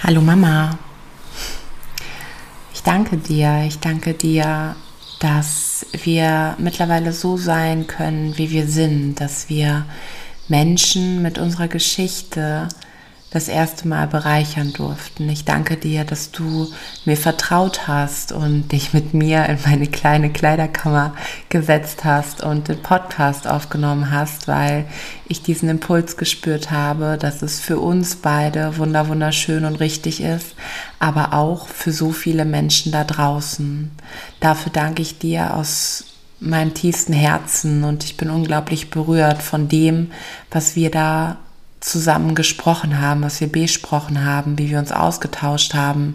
Hallo Mama. Ich danke dir, ich danke dir, dass wir mittlerweile so sein können, wie wir sind, dass wir Menschen mit unserer Geschichte das erste Mal bereichern durften. Ich danke dir, dass du mir vertraut hast und dich mit mir in meine kleine Kleiderkammer gesetzt hast und den Podcast aufgenommen hast, weil ich diesen Impuls gespürt habe, dass es für uns beide wunder wunderschön und richtig ist, aber auch für so viele Menschen da draußen. Dafür danke ich dir aus meinem tiefsten Herzen und ich bin unglaublich berührt von dem, was wir da zusammen gesprochen haben, was wir besprochen haben, wie wir uns ausgetauscht haben,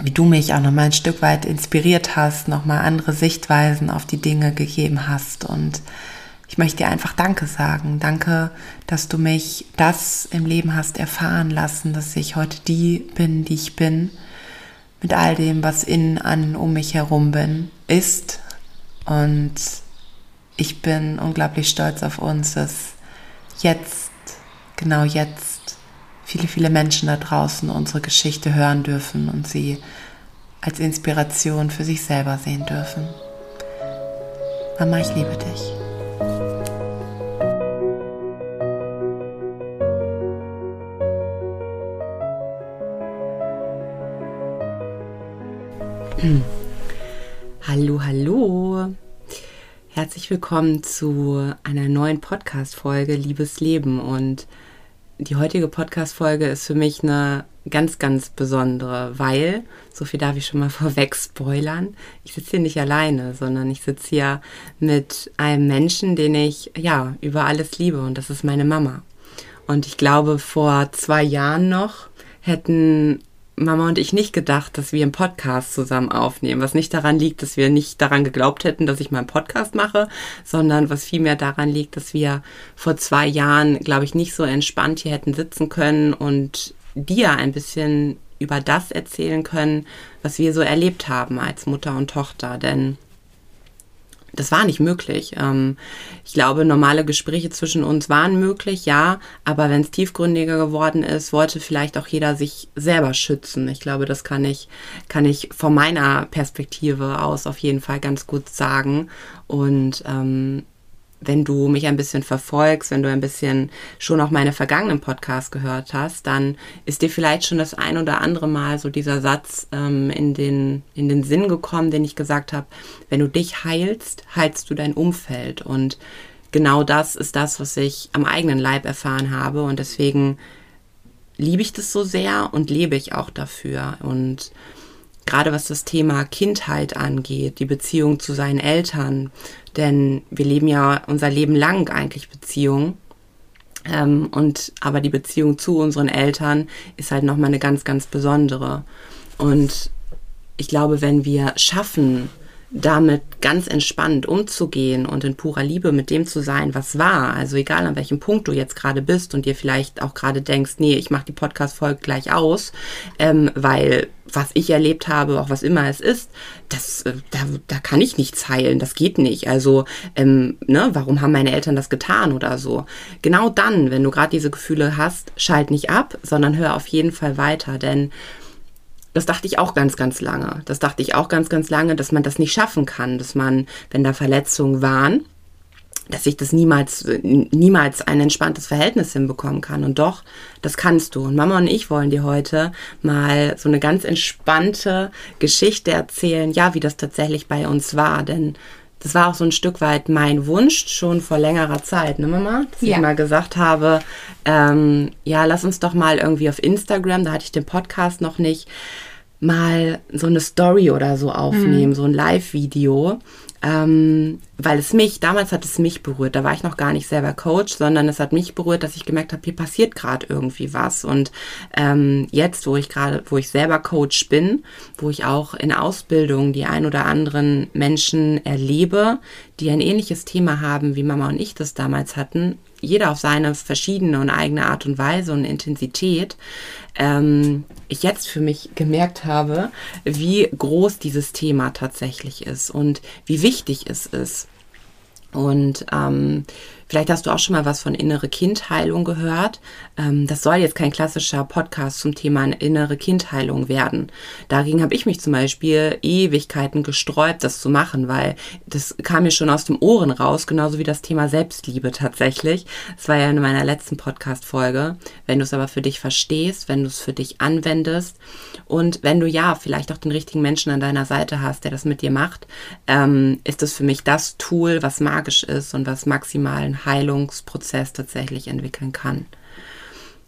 wie du mich auch noch mal ein Stück weit inspiriert hast, noch mal andere Sichtweisen auf die Dinge gegeben hast und ich möchte dir einfach Danke sagen. Danke, dass du mich das im Leben hast erfahren lassen, dass ich heute die bin, die ich bin, mit all dem, was in, an, um mich herum bin, ist. Und ich bin unglaublich stolz auf uns, dass jetzt genau jetzt viele, viele Menschen da draußen unsere Geschichte hören dürfen und sie als Inspiration für sich selber sehen dürfen. Mama, ich liebe dich. Hallo, hallo. Herzlich willkommen zu einer neuen Podcast-Folge Liebes Leben und die heutige Podcast-Folge ist für mich eine ganz, ganz besondere, weil, so viel darf ich schon mal vorweg spoilern, ich sitze hier nicht alleine, sondern ich sitze hier mit einem Menschen, den ich, ja, über alles liebe und das ist meine Mama. Und ich glaube, vor zwei Jahren noch hätten Mama und ich nicht gedacht, dass wir einen Podcast zusammen aufnehmen. Was nicht daran liegt, dass wir nicht daran geglaubt hätten, dass ich mal einen Podcast mache, sondern was vielmehr daran liegt, dass wir vor zwei Jahren, glaube ich, nicht so entspannt hier hätten sitzen können und dir ein bisschen über das erzählen können, was wir so erlebt haben als Mutter und Tochter. Denn das war nicht möglich. Ähm, ich glaube, normale Gespräche zwischen uns waren möglich, ja, aber wenn es tiefgründiger geworden ist, wollte vielleicht auch jeder sich selber schützen. Ich glaube, das kann ich, kann ich von meiner Perspektive aus auf jeden Fall ganz gut sagen. Und ähm, wenn du mich ein bisschen verfolgst, wenn du ein bisschen schon auch meine vergangenen Podcasts gehört hast, dann ist dir vielleicht schon das ein oder andere Mal so dieser Satz ähm, in, den, in den Sinn gekommen, den ich gesagt habe, wenn du dich heilst, heilst du dein Umfeld. Und genau das ist das, was ich am eigenen Leib erfahren habe. Und deswegen liebe ich das so sehr und lebe ich auch dafür. Und gerade was das Thema Kindheit angeht, die Beziehung zu seinen Eltern, denn wir leben ja unser Leben lang eigentlich Beziehungen. Ähm, und aber die Beziehung zu unseren Eltern ist halt nochmal eine ganz, ganz besondere. Und ich glaube, wenn wir schaffen, damit ganz entspannt umzugehen und in purer Liebe mit dem zu sein, was war. Also egal an welchem Punkt du jetzt gerade bist und dir vielleicht auch gerade denkst, nee, ich mache die Podcast-Folge gleich aus, ähm, weil was ich erlebt habe, auch was immer es ist, das, äh, da, da kann ich nichts heilen, das geht nicht. Also, ähm, ne, warum haben meine Eltern das getan oder so? Genau dann, wenn du gerade diese Gefühle hast, schalt nicht ab, sondern hör auf jeden Fall weiter, denn das dachte ich auch ganz, ganz lange. Das dachte ich auch ganz, ganz lange, dass man das nicht schaffen kann, dass man, wenn da Verletzungen waren, dass ich das niemals, niemals ein entspanntes Verhältnis hinbekommen kann. Und doch, das kannst du. Und Mama und ich wollen dir heute mal so eine ganz entspannte Geschichte erzählen, ja, wie das tatsächlich bei uns war. Denn das war auch so ein Stück weit mein Wunsch schon vor längerer Zeit, ne Mama? Dass ja. ich mal gesagt habe, ähm, ja, lass uns doch mal irgendwie auf Instagram, da hatte ich den Podcast noch nicht, mal so eine Story oder so aufnehmen, mhm. so ein Live-Video, ähm, weil es mich, damals hat es mich berührt, da war ich noch gar nicht selber Coach, sondern es hat mich berührt, dass ich gemerkt habe, hier passiert gerade irgendwie was. Und ähm, jetzt, wo ich gerade, wo ich selber Coach bin, wo ich auch in Ausbildung die ein oder anderen Menschen erlebe, die ein ähnliches Thema haben, wie Mama und ich das damals hatten, jeder auf seine verschiedene und eigene Art und Weise und Intensität, ähm, ich jetzt für mich gemerkt habe, wie groß dieses Thema tatsächlich ist und wie wichtig es ist. Und ähm, Vielleicht hast du auch schon mal was von innere Kindheilung gehört. Ähm, das soll jetzt kein klassischer Podcast zum Thema innere Kindheilung werden. Dagegen habe ich mich zum Beispiel Ewigkeiten gesträubt, das zu machen, weil das kam mir schon aus dem Ohren raus, genauso wie das Thema Selbstliebe tatsächlich. Das war ja in meiner letzten Podcast-Folge. Wenn du es aber für dich verstehst, wenn du es für dich anwendest und wenn du ja vielleicht auch den richtigen Menschen an deiner Seite hast, der das mit dir macht, ähm, ist das für mich das Tool, was magisch ist und was maximalen Heilungsprozess tatsächlich entwickeln kann.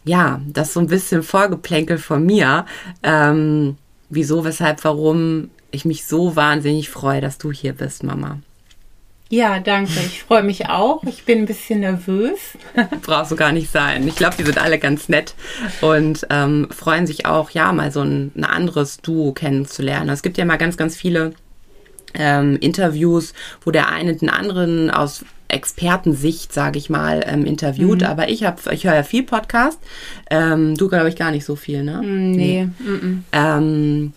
Ja, das ist so ein bisschen Vorgeplänkel von mir. Ähm, wieso, weshalb, warum ich mich so wahnsinnig freue, dass du hier bist, Mama. Ja, danke. Ich freue mich auch. Ich bin ein bisschen nervös. Brauchst du gar nicht sein. Ich glaube, die sind alle ganz nett und ähm, freuen sich auch, ja, mal so ein, ein anderes Duo kennenzulernen. Es gibt ja mal ganz, ganz viele ähm, Interviews, wo der eine den anderen aus Expertensicht, sage ich mal, ähm, interviewt. Mhm. Aber ich habe, ich höre ja viel Podcast. Ähm, du glaube ich gar nicht so viel, ne? Mm, nee. nee. Ähm,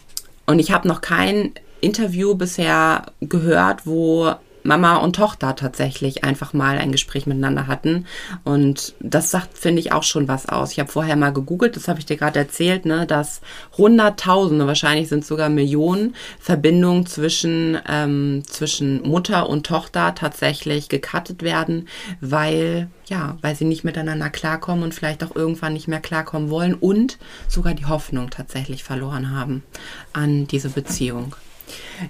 und ich habe noch kein Interview bisher gehört, wo Mama und Tochter tatsächlich einfach mal ein Gespräch miteinander hatten. Und das sagt, finde ich, auch schon was aus. Ich habe vorher mal gegoogelt, das habe ich dir gerade erzählt, ne, dass Hunderttausende, wahrscheinlich sind sogar Millionen Verbindungen zwischen, ähm, zwischen Mutter und Tochter tatsächlich gekattet werden, weil ja, weil sie nicht miteinander klarkommen und vielleicht auch irgendwann nicht mehr klarkommen wollen und sogar die Hoffnung tatsächlich verloren haben an diese Beziehung.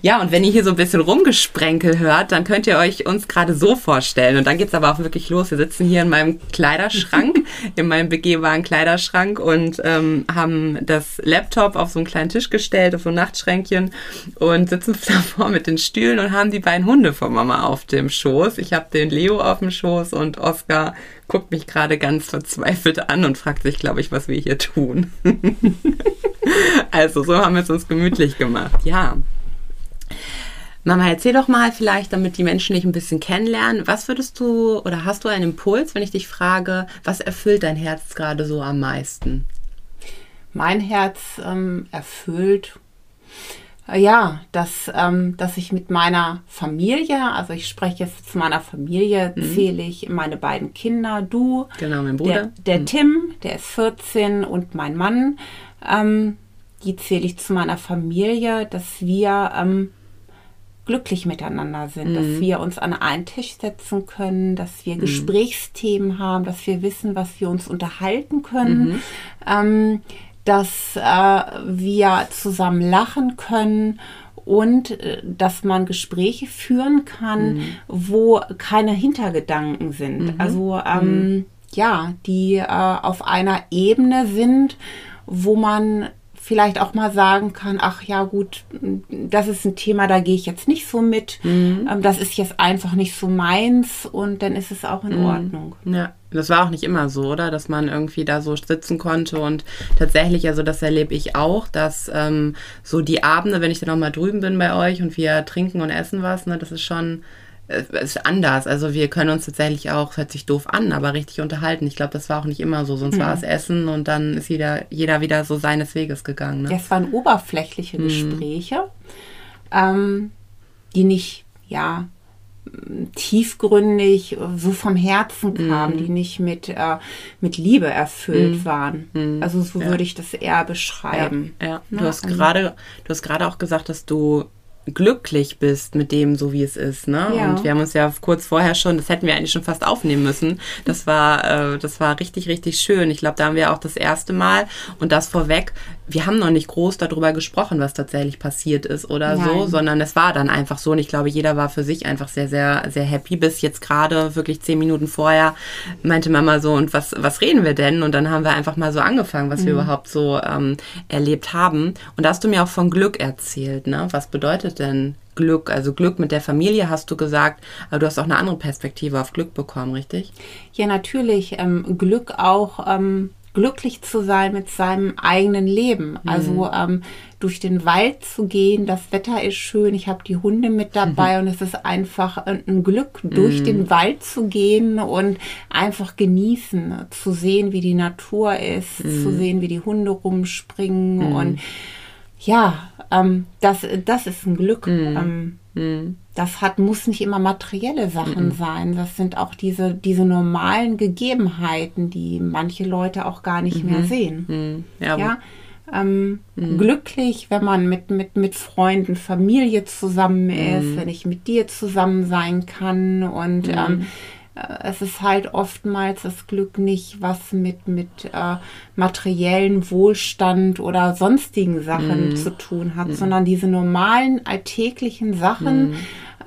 Ja, und wenn ihr hier so ein bisschen Rumgesprenkel hört, dann könnt ihr euch uns gerade so vorstellen. Und dann geht's aber auch wirklich los. Wir sitzen hier in meinem Kleiderschrank, in meinem begehbaren Kleiderschrank und ähm, haben das Laptop auf so einen kleinen Tisch gestellt, auf so ein Nachtschränkchen und sitzen davor mit den Stühlen und haben die beiden Hunde von Mama auf dem Schoß. Ich habe den Leo auf dem Schoß und Oscar guckt mich gerade ganz verzweifelt an und fragt sich, glaube ich, was wir hier tun. also so haben wir es uns gemütlich gemacht. Ja. Mama, erzähl doch mal vielleicht, damit die Menschen dich ein bisschen kennenlernen. Was würdest du oder hast du einen Impuls, wenn ich dich frage, was erfüllt dein Herz gerade so am meisten? Mein Herz ähm, erfüllt, äh, ja, dass, ähm, dass ich mit meiner Familie, also ich spreche jetzt zu meiner Familie, mhm. zähle ich meine beiden Kinder, du, genau, mein Bruder. der, der mhm. Tim, der ist 14 und mein Mann, ähm, die zähle ich zu meiner Familie, dass wir ähm, glücklich miteinander sind, mhm. dass wir uns an einen Tisch setzen können, dass wir mhm. Gesprächsthemen haben, dass wir wissen, was wir uns unterhalten können, mhm. ähm, dass äh, wir zusammen lachen können und äh, dass man Gespräche führen kann, mhm. wo keine Hintergedanken sind. Mhm. Also ähm, mhm. ja, die äh, auf einer Ebene sind, wo man vielleicht auch mal sagen kann, ach ja gut, das ist ein Thema, da gehe ich jetzt nicht so mit, mhm. Ähm, das ist jetzt einfach nicht so meins und dann ist es auch in mhm. Ordnung. Ja, das war auch nicht immer so, oder? Dass man irgendwie da so sitzen konnte und tatsächlich, also das erlebe ich auch, dass ähm, so die Abende, wenn ich dann auch mal drüben bin bei euch und wir trinken und essen was, ne, das ist schon ist anders. Also wir können uns tatsächlich auch, hört sich doof an, aber richtig unterhalten. Ich glaube, das war auch nicht immer so. Sonst mhm. war es Essen und dann ist jeder, jeder wieder so seines Weges gegangen. Ne? Das waren oberflächliche mhm. Gespräche, ähm, die nicht, ja, tiefgründig so vom Herzen kamen, mhm. die nicht mit, äh, mit Liebe erfüllt mhm. waren. Mhm. Also so ja. würde ich das eher beschreiben. Ja, ja. Du, hast gerade, du hast gerade auch gesagt, dass du glücklich bist mit dem, so wie es ist. Ne? Ja. Und wir haben uns ja kurz vorher schon, das hätten wir eigentlich schon fast aufnehmen müssen. Das war, äh, das war richtig, richtig schön. Ich glaube, da haben wir auch das erste Mal und das vorweg. Wir haben noch nicht groß darüber gesprochen, was tatsächlich passiert ist oder Nein. so, sondern es war dann einfach so. Und ich glaube, jeder war für sich einfach sehr, sehr, sehr happy. Bis jetzt gerade wirklich zehn Minuten vorher meinte Mama so, und was, was reden wir denn? Und dann haben wir einfach mal so angefangen, was mhm. wir überhaupt so ähm, erlebt haben. Und da hast du mir auch von Glück erzählt, ne? Was bedeutet denn Glück? Also Glück mit der Familie hast du gesagt, aber du hast auch eine andere Perspektive auf Glück bekommen, richtig? Ja, natürlich. Ähm, Glück auch. Ähm, glücklich zu sein mit seinem eigenen Leben. Mhm. Also ähm, durch den Wald zu gehen, das Wetter ist schön, ich habe die Hunde mit dabei mhm. und es ist einfach ein Glück, durch mhm. den Wald zu gehen und einfach genießen, zu sehen, wie die Natur ist, zu mhm. sehen, wie die Hunde rumspringen mhm. und ja, ähm, das, das ist ein Glück. Mhm. Ähm, mhm. Das hat, muss nicht immer materielle Sachen mhm. sein. Das sind auch diese, diese normalen Gegebenheiten, die manche Leute auch gar nicht mehr mhm. sehen. Mhm. Ja, ja? Ähm, mhm. glücklich, wenn man mit, mit, mit Freunden, Familie zusammen ist, wenn ich mit dir zusammen sein kann und ähm, äh, es ist halt oftmals das Glück nicht, was mit, mit äh, materiellen Wohlstand oder sonstigen Sachen mm. zu tun hat, mm. sondern diese normalen alltäglichen Sachen, mm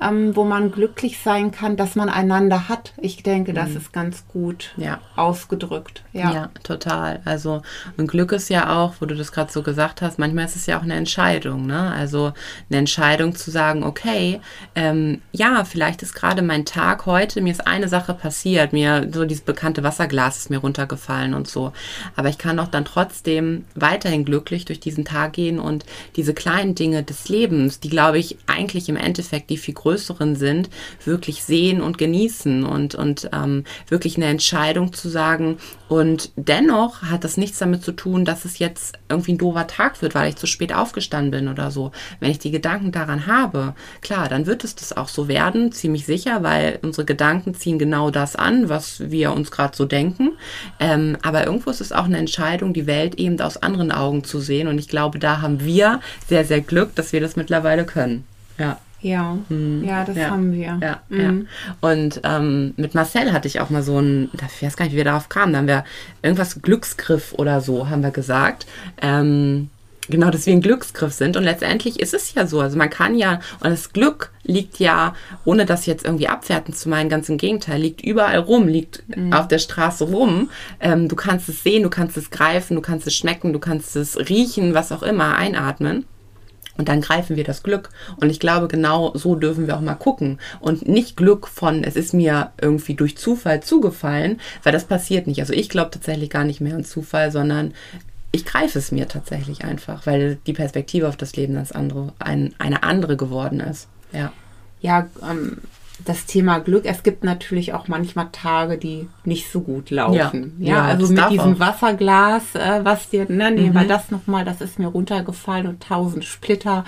ähm, wo man glücklich sein kann, dass man einander hat. Ich denke, das mhm. ist ganz gut ja. ausgedrückt. Ja. ja, total. Also ein Glück ist ja auch, wo du das gerade so gesagt hast, manchmal ist es ja auch eine Entscheidung. Ne? Also eine Entscheidung zu sagen, okay, ähm, ja, vielleicht ist gerade mein Tag heute, mir ist eine Sache passiert, mir so dieses bekannte Wasserglas ist mir runtergefallen und so. Aber ich kann auch dann trotzdem weiterhin glücklich durch diesen Tag gehen und diese kleinen Dinge des Lebens, die glaube ich eigentlich im Endeffekt die viel größeren sind, wirklich sehen und genießen und, und ähm, wirklich eine Entscheidung zu sagen. Und dennoch hat das nichts damit zu tun, dass es jetzt irgendwie ein doofer Tag wird, weil ich zu spät aufgestanden bin oder so. Wenn ich die Gedanken daran habe, klar, dann wird es das auch so werden, ziemlich sicher, weil unsere Gedanken ziehen genau das an, was wir uns gerade so denken. Ähm, aber irgendwo ist es auch eine Entscheidung, die Welt eben aus anderen Augen zu sehen. Und ich glaube, da haben wir sehr, sehr Glück, dass wir das mittlerweile können. Ja. Ja, hm. ja, das ja. haben wir. Ja, mhm. ja. Und ähm, mit Marcel hatte ich auch mal so ein, ich weiß gar nicht, wie wir darauf kamen, da haben wir irgendwas Glücksgriff oder so, haben wir gesagt. Ähm, genau, dass wir ein Glücksgriff sind. Und letztendlich ist es ja so. Also man kann ja, und das Glück liegt ja, ohne das jetzt irgendwie abwertend zu meinen, ganz im Gegenteil, liegt überall rum, liegt mhm. auf der Straße rum. Ähm, du kannst es sehen, du kannst es greifen, du kannst es schmecken, du kannst es riechen, was auch immer, einatmen. Und dann greifen wir das Glück. Und ich glaube, genau so dürfen wir auch mal gucken. Und nicht Glück von, es ist mir irgendwie durch Zufall zugefallen, weil das passiert nicht. Also ich glaube tatsächlich gar nicht mehr an Zufall, sondern ich greife es mir tatsächlich einfach, weil die Perspektive auf das Leben das andere, ein, eine andere geworden ist. Ja. Ja, ähm, das Thema Glück. Es gibt natürlich auch manchmal Tage, die nicht so gut laufen. Ja, ja, ja also mit diesem auch. Wasserglas, äh, was dir, ne, nehmen mhm. wir das nochmal, das ist mir runtergefallen und tausend Splitter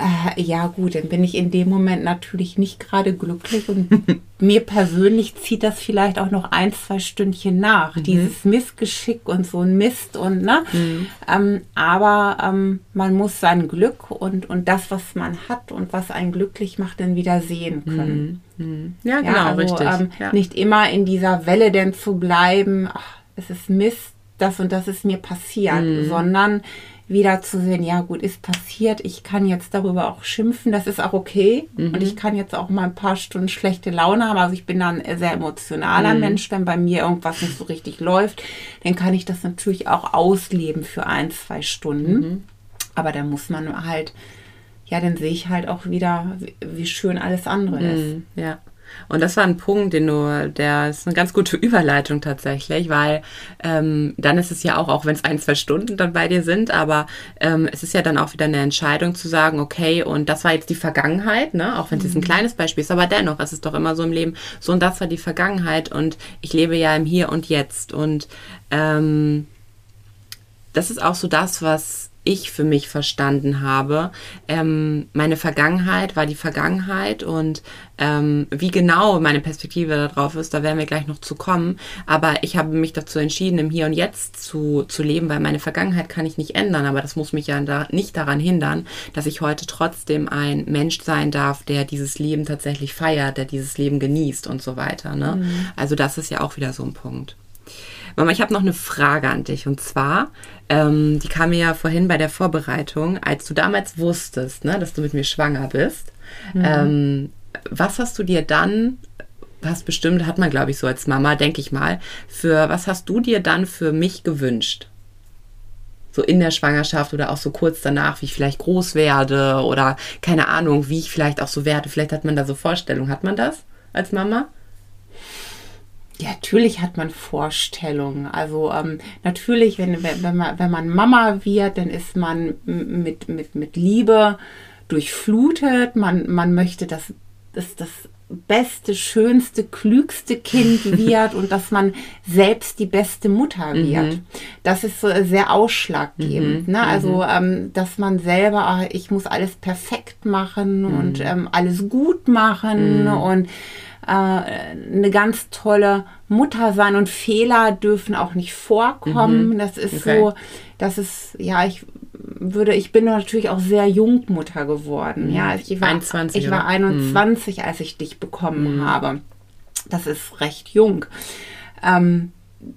äh, ja gut, dann bin ich in dem Moment natürlich nicht gerade glücklich und mir persönlich zieht das vielleicht auch noch ein, zwei Stündchen nach. Mhm. Dieses Missgeschick und so ein Mist und ne. Mhm. Ähm, aber ähm, man muss sein Glück und, und das, was man hat und was einen glücklich macht, dann wieder sehen können. Mhm. mhm. Ja, genau, ja, also, richtig. Ähm, ja. Nicht immer in dieser Welle denn zu bleiben, ach, es ist Mist, das und das ist mir passiert, mhm. sondern wieder zu sehen, ja gut, ist passiert, ich kann jetzt darüber auch schimpfen, das ist auch okay. Mhm. Und ich kann jetzt auch mal ein paar Stunden schlechte Laune haben. Also ich bin dann ein sehr emotionaler mhm. Mensch, wenn bei mir irgendwas nicht so richtig läuft, dann kann ich das natürlich auch ausleben für ein, zwei Stunden. Mhm. Aber da muss man halt, ja, dann sehe ich halt auch wieder, wie schön alles andere ist. Mhm. Ja. Und das war ein Punkt, den du, der ist eine ganz gute Überleitung tatsächlich, weil ähm, dann ist es ja auch, auch wenn es ein, zwei Stunden dann bei dir sind, aber ähm, es ist ja dann auch wieder eine Entscheidung zu sagen, okay, und das war jetzt die Vergangenheit, ne? Auch wenn es mhm. jetzt ein kleines Beispiel ist, aber dennoch, es ist doch immer so im Leben, so und das war die Vergangenheit und ich lebe ja im Hier und Jetzt. Und ähm, das ist auch so das, was ich für mich verstanden habe. Ähm, meine Vergangenheit war die Vergangenheit und ähm, wie genau meine Perspektive darauf ist, da werden wir gleich noch zu kommen. Aber ich habe mich dazu entschieden, im Hier und Jetzt zu, zu leben, weil meine Vergangenheit kann ich nicht ändern. Aber das muss mich ja da nicht daran hindern, dass ich heute trotzdem ein Mensch sein darf, der dieses Leben tatsächlich feiert, der dieses Leben genießt und so weiter. Ne? Mhm. Also das ist ja auch wieder so ein Punkt. Mama, ich habe noch eine Frage an dich. Und zwar, ähm, die kam mir ja vorhin bei der Vorbereitung, als du damals wusstest, ne, dass du mit mir schwanger bist. Mhm. Ähm, was hast du dir dann, was bestimmt hat man, glaube ich, so als Mama, denke ich mal, für was hast du dir dann für mich gewünscht? So in der Schwangerschaft oder auch so kurz danach, wie ich vielleicht groß werde oder keine Ahnung, wie ich vielleicht auch so werde. Vielleicht hat man da so Vorstellungen. Hat man das als Mama? Ja, natürlich hat man Vorstellungen. Also ähm, natürlich, wenn, wenn, man, wenn man Mama wird, dann ist man mit, mit, mit Liebe durchflutet. Man, man möchte, dass, dass, dass beste, schönste, klügste Kind wird und dass man selbst die beste Mutter Mhm. wird. Das ist so sehr ausschlaggebend. Ne? Also, ähm, dass man selber, ah, ich muss alles perfekt machen Mhm. und ähm, alles gut machen und äh, eine ganz tolle Mutter sein und Fehler dürfen auch nicht vorkommen. Das ist Mhm. Okay. so, das ist, ja, ich würde, ich bin natürlich auch sehr jung Mutter geworden. Ja, ich war 21, ich war oder? 21, als ich dich bekommen habe. Das ist recht jung. Ähm,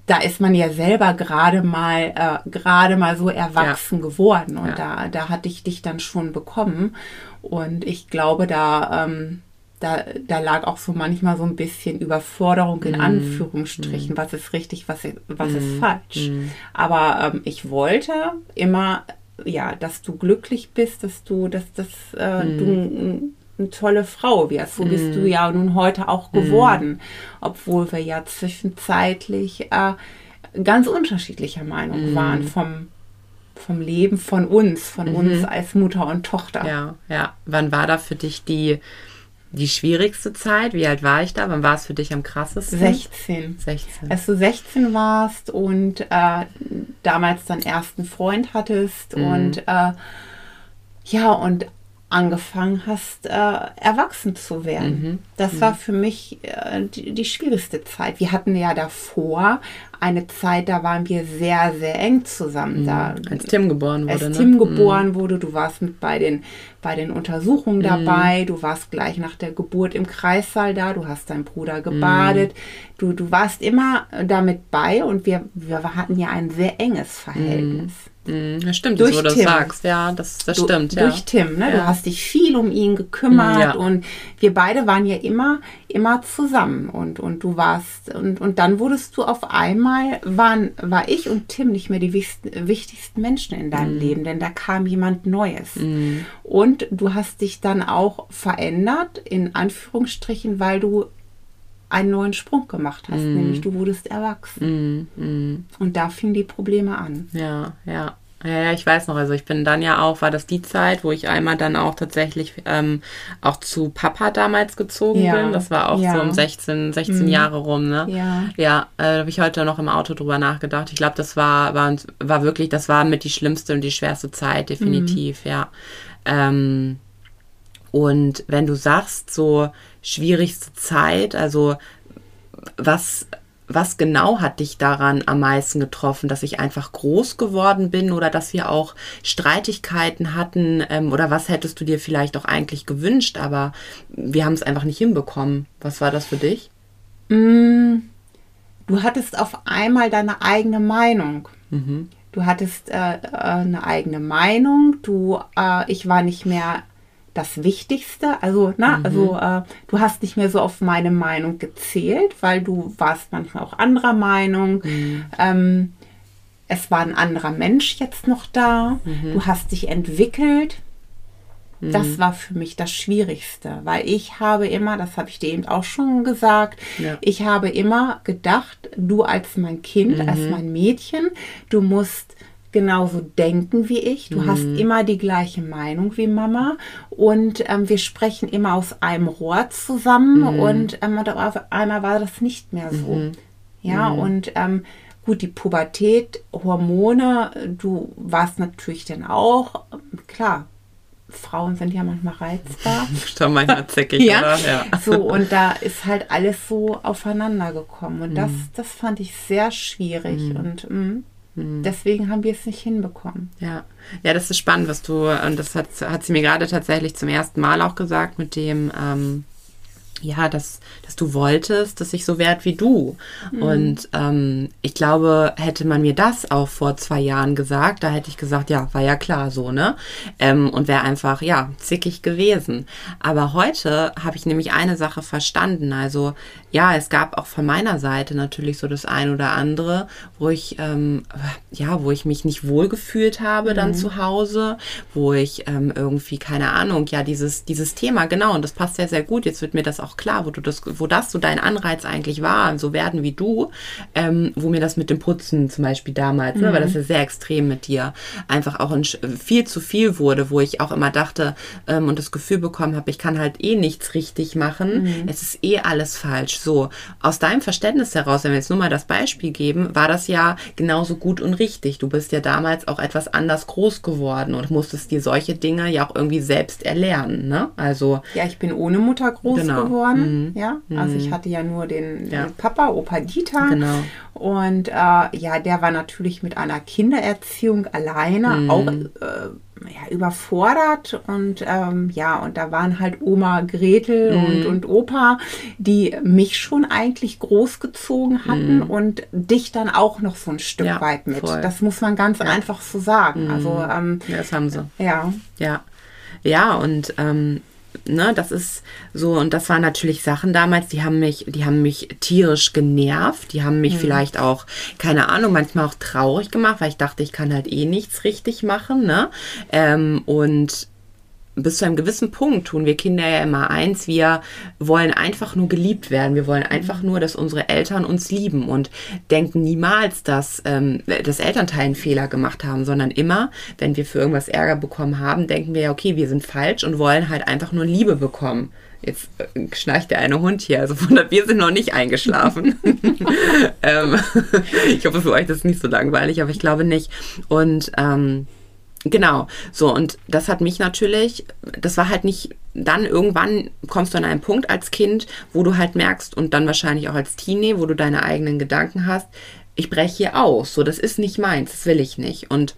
da ist man ja selber gerade mal äh, gerade mal so erwachsen geworden und Ja. da da hatte ich dich dann schon bekommen und ich glaube da ähm, da, da lag auch so manchmal so ein bisschen Überforderung in Anführungsstrichen, was ist richtig, was ist, was ist falsch. Aber ähm, ich wollte immer, ja, dass du glücklich bist, dass du, dass, dass äh, du n- eine tolle Frau wirst. So bist du ja nun heute auch geworden, obwohl wir ja zwischenzeitlich äh, ganz unterschiedlicher Meinung waren vom, vom Leben von uns, von uns als Mutter und Tochter. Ja, ja. Wann war da für dich die, die schwierigste Zeit? Wie alt war ich da? Wann war es für dich am krassesten? 16. 16. Als du 16 warst und äh, damals deinen ersten Freund hattest und äh, ja, und angefangen hast, äh, erwachsen zu werden. Das war für mich äh, die, die schwierigste Zeit. Wir hatten ja davor eine Zeit, da waren wir sehr, sehr eng zusammen. Da, Als Tim geboren wurde, als ne? Tim geboren wurde, du warst mit bei den, bei den Untersuchungen Mhm. dabei, du warst gleich nach der Geburt im Kreissaal da, du hast deinen Bruder gebadet, Mhm. du, du warst immer damit bei und wir, wir hatten ja ein sehr enges Verhältnis. Mhm, das stimmt, Durch wo du das Tim. sagst. Ja, das, das Du- stimmt, ja. Durch Tim, ne? Du Ja. hast dich viel um ihn gekümmert Mm, ja. und wir beide waren ja immer, immer zusammen und, und du warst, und, und dann wurdest du auf einmal, waren, war ich und Tim nicht mehr die wichtigsten, Menschen in deinem Leben, denn da kam jemand Neues. Und du hast dich dann auch verändert, in Anführungsstrichen, weil du einen neuen Sprung gemacht hast, Mm. nämlich du wurdest erwachsen. Und da fingen die Probleme an. Ja, ja. Ja, ja, ich weiß noch, also ich bin dann ja auch, war das die Zeit, wo ich einmal dann auch tatsächlich ähm, auch zu Papa damals gezogen Ja, bin. Das war auch ja. Mhm. so um 16, 16 Jahre rum, ne? Ja. Ja, äh, da habe ich heute noch im Auto drüber nachgedacht. Ich glaube, das war, war, war wirklich, das war mit die schlimmste und die schwerste Zeit, definitiv, ja. Ähm, und wenn du sagst, so schwierigste Zeit, also was, was genau hat dich daran am meisten getroffen, dass ich einfach groß geworden bin oder dass wir auch Streitigkeiten hatten ähm, oder was hättest du dir vielleicht auch eigentlich gewünscht, aber wir haben es einfach nicht hinbekommen. Was war das für dich? Du hattest auf einmal deine eigene Meinung. Du hattest äh, äh, eine eigene Meinung. Du, äh, ich war nicht mehr das Wichtigste. Also, na, also äh, du hast nicht mehr so auf meine Meinung gezählt, weil du warst manchmal auch anderer Meinung. Ähm, es war ein anderer Mensch jetzt noch da. Du hast dich entwickelt. Das war für mich das Schwierigste, weil ich habe immer, das habe ich dir eben auch schon gesagt, Ja. ich habe immer gedacht, du als mein Kind, als mein Mädchen, du musst genauso denken wie ich, du hast immer die gleiche Meinung wie Mama und ähm, wir sprechen immer aus einem Rohr zusammen und ähm, auf einmal war das nicht mehr so. Ja, und ähm, gut, die Pubertät, Hormone, du warst natürlich dann auch, klar, Frauen sind ja manchmal reizbar. Schon manchmal zickig, Ja. oder? Ja. So, und da ist halt alles so aufeinander gekommen. Und das, Mhm. das fand ich sehr schwierig. Und mm, deswegen haben wir es nicht hinbekommen. Ja. ja, das ist spannend, was du, und das hat, hat sie mir gerade tatsächlich zum ersten Mal auch gesagt, mit dem, ähm, ja, dass, dass du wolltest, dass ich so werde wie du. Und ähm, ich glaube, hätte man mir das auch vor zwei Jahren gesagt, da hätte ich gesagt, ja, war ja klar so, ne? Ähm, und wäre einfach, ja, zickig gewesen. Aber heute habe ich nämlich eine Sache verstanden. Also, ja, es gab auch von meiner Seite natürlich so das ein oder andere, wo ich, ähm, ja, wo ich mich nicht wohl gefühlt habe dann zu Hause, wo ich ähm, irgendwie, keine Ahnung, ja, dieses, dieses Thema, genau, und das passt ja sehr gut. Jetzt wird mir das auch auch klar, wo du das, wo das so dein Anreiz eigentlich war, so werden wie du, ähm, wo mir das mit dem Putzen zum Beispiel damals, mhm. ne, weil das ja sehr extrem mit dir einfach auch ein, viel zu viel wurde, wo ich auch immer dachte ähm, und das Gefühl bekommen habe, ich kann halt eh nichts richtig machen, mhm. es ist eh alles falsch. So, aus deinem Verständnis heraus, wenn wir jetzt nur mal das Beispiel geben, war das ja genauso gut und richtig. Du bist ja damals auch etwas anders groß geworden und musstest dir solche Dinge ja auch irgendwie selbst erlernen, ne? Also. Ja, ich bin ohne Mutter groß genau. geworden, mhm. ja. Also ich mhm. hatte ja nur den, ja. den Papa, Opa Dieter. Genau. Und äh, ja, der war natürlich mit einer Kindererziehung alleine mhm. auch äh, ja, überfordert und ähm, ja, und da waren halt Oma Gretel mhm. und, und Opa, die mich schon eigentlich großgezogen hatten mhm. und dich dann auch noch so ein Stück ja, weit mit. Voll. Das muss man ganz ja. einfach so sagen. Also, mhm. ähm, ja, das haben sie. Ja. Ja. Ja, und ähm, ne, das ist so, und das waren natürlich Sachen damals, die haben mich, die haben mich tierisch genervt, die haben mich mhm. vielleicht auch, keine Ahnung, manchmal auch traurig gemacht, weil ich dachte, ich kann halt eh nichts richtig machen, ne? Ähm, und bis zu einem gewissen Punkt tun wir Kinder ja immer eins, wir wollen einfach nur geliebt werden. Wir wollen einfach nur, dass unsere Eltern uns lieben und denken niemals, dass ähm, das Elternteil einen Fehler gemacht haben, sondern immer, wenn wir für irgendwas Ärger bekommen haben, denken wir ja, okay, wir sind falsch und wollen halt einfach nur Liebe bekommen. Jetzt äh, schnarcht der eine Hund hier, also wundert, wir sind noch nicht eingeschlafen. ähm, ich hoffe, für euch das ist nicht so langweilig, aber ich glaube nicht. Und ähm, Genau, so und das hat mich natürlich, das war halt nicht, dann irgendwann kommst du an einen Punkt als Kind, wo du halt merkst und dann wahrscheinlich auch als Teenie, wo du deine eigenen Gedanken hast, ich breche hier aus, so das ist nicht meins, das will ich nicht. Und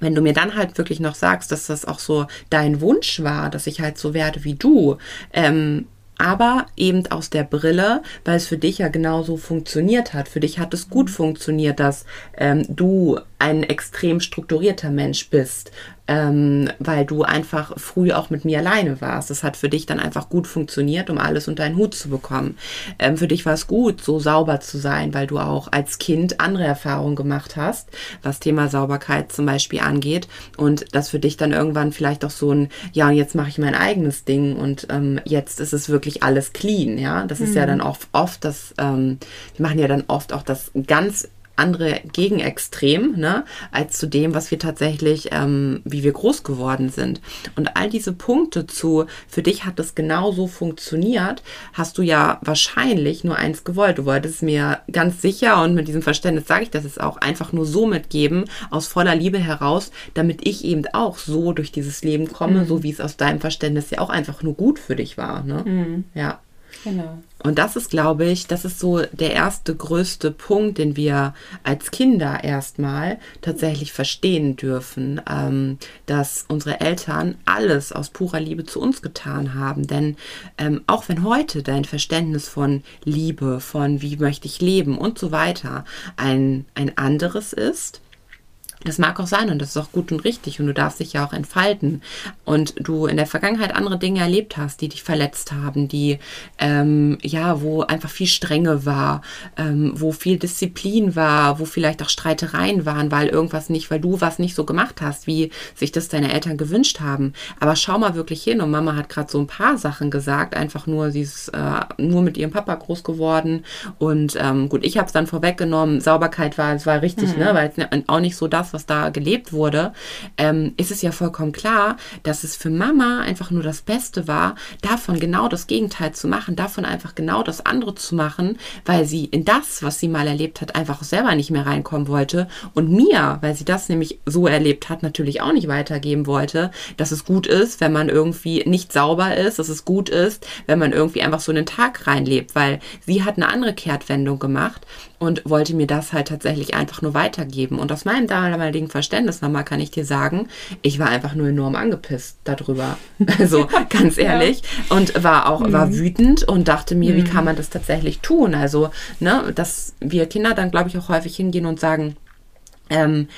wenn du mir dann halt wirklich noch sagst, dass das auch so dein Wunsch war, dass ich halt so werde wie du, ähm, aber eben aus der Brille, weil es für dich ja genauso funktioniert hat. Für dich hat es gut funktioniert, dass ähm, du ein extrem strukturierter Mensch bist, ähm, weil du einfach früh auch mit mir alleine warst. Das hat für dich dann einfach gut funktioniert, um alles unter einen Hut zu bekommen. Ähm, für dich war es gut, so sauber zu sein, weil du auch als Kind andere Erfahrungen gemacht hast, was Thema Sauberkeit zum Beispiel angeht. Und das für dich dann irgendwann vielleicht auch so ein, ja, und jetzt mache ich mein eigenes Ding und ähm, jetzt ist es wirklich alles clean, ja. Das ist ja mhm. dann auch oft das, ähm, wir machen ja dann oft auch das ganz andere Gegenextrem, ne, als zu dem, was wir tatsächlich, ähm, wie wir groß geworden sind. Und all diese Punkte zu, für dich hat das genauso funktioniert, hast du ja wahrscheinlich nur eins gewollt. Du wolltest mir ganz sicher und mit diesem Verständnis sage ich das jetzt auch einfach nur so mitgeben, aus voller Liebe heraus, damit ich eben auch so durch dieses Leben komme, mhm. so wie es aus deinem Verständnis ja auch einfach nur gut für dich war. Ne? Mhm. Ja. Genau. Und das ist, glaube ich, das ist so der erste größte Punkt, den wir als Kinder erstmal tatsächlich verstehen dürfen, ähm, dass unsere Eltern alles aus purer Liebe zu uns getan haben. Denn ähm, auch wenn heute dein Verständnis von Liebe, von wie möchte ich leben und so weiter ein, ein anderes ist, das mag auch sein und das ist auch gut und richtig und du darfst dich ja auch entfalten und du in der Vergangenheit andere Dinge erlebt hast, die dich verletzt haben, die ähm, ja, wo einfach viel Strenge war, ähm, wo viel Disziplin war, wo vielleicht auch Streitereien waren, weil irgendwas nicht, weil du was nicht so gemacht hast, wie sich das deine Eltern gewünscht haben. Aber schau mal wirklich hin und Mama hat gerade so ein paar Sachen gesagt, einfach nur sie ist äh, nur mit ihrem Papa groß geworden und ähm, gut, ich habe es dann vorweggenommen. Sauberkeit war, es war richtig, mhm. ne, weil es auch nicht so das was da gelebt wurde, ähm, ist es ja vollkommen klar, dass es für Mama einfach nur das Beste war, davon genau das Gegenteil zu machen, davon einfach genau das andere zu machen, weil sie in das, was sie mal erlebt hat, einfach selber nicht mehr reinkommen wollte und mir, weil sie das nämlich so erlebt hat, natürlich auch nicht weitergeben wollte, dass es gut ist, wenn man irgendwie nicht sauber ist, dass es gut ist, wenn man irgendwie einfach so einen Tag reinlebt, weil sie hat eine andere Kehrtwendung gemacht und wollte mir das halt tatsächlich einfach nur weitergeben. Und aus meinem damaligen Verständnis nochmal kann ich dir sagen, ich war einfach nur enorm angepisst darüber. Also ganz ehrlich. Ja. Und war auch, mhm. war wütend und dachte mir, mhm. wie kann man das tatsächlich tun? Also, ne, dass wir Kinder dann, glaube ich, auch häufig hingehen und sagen, ähm,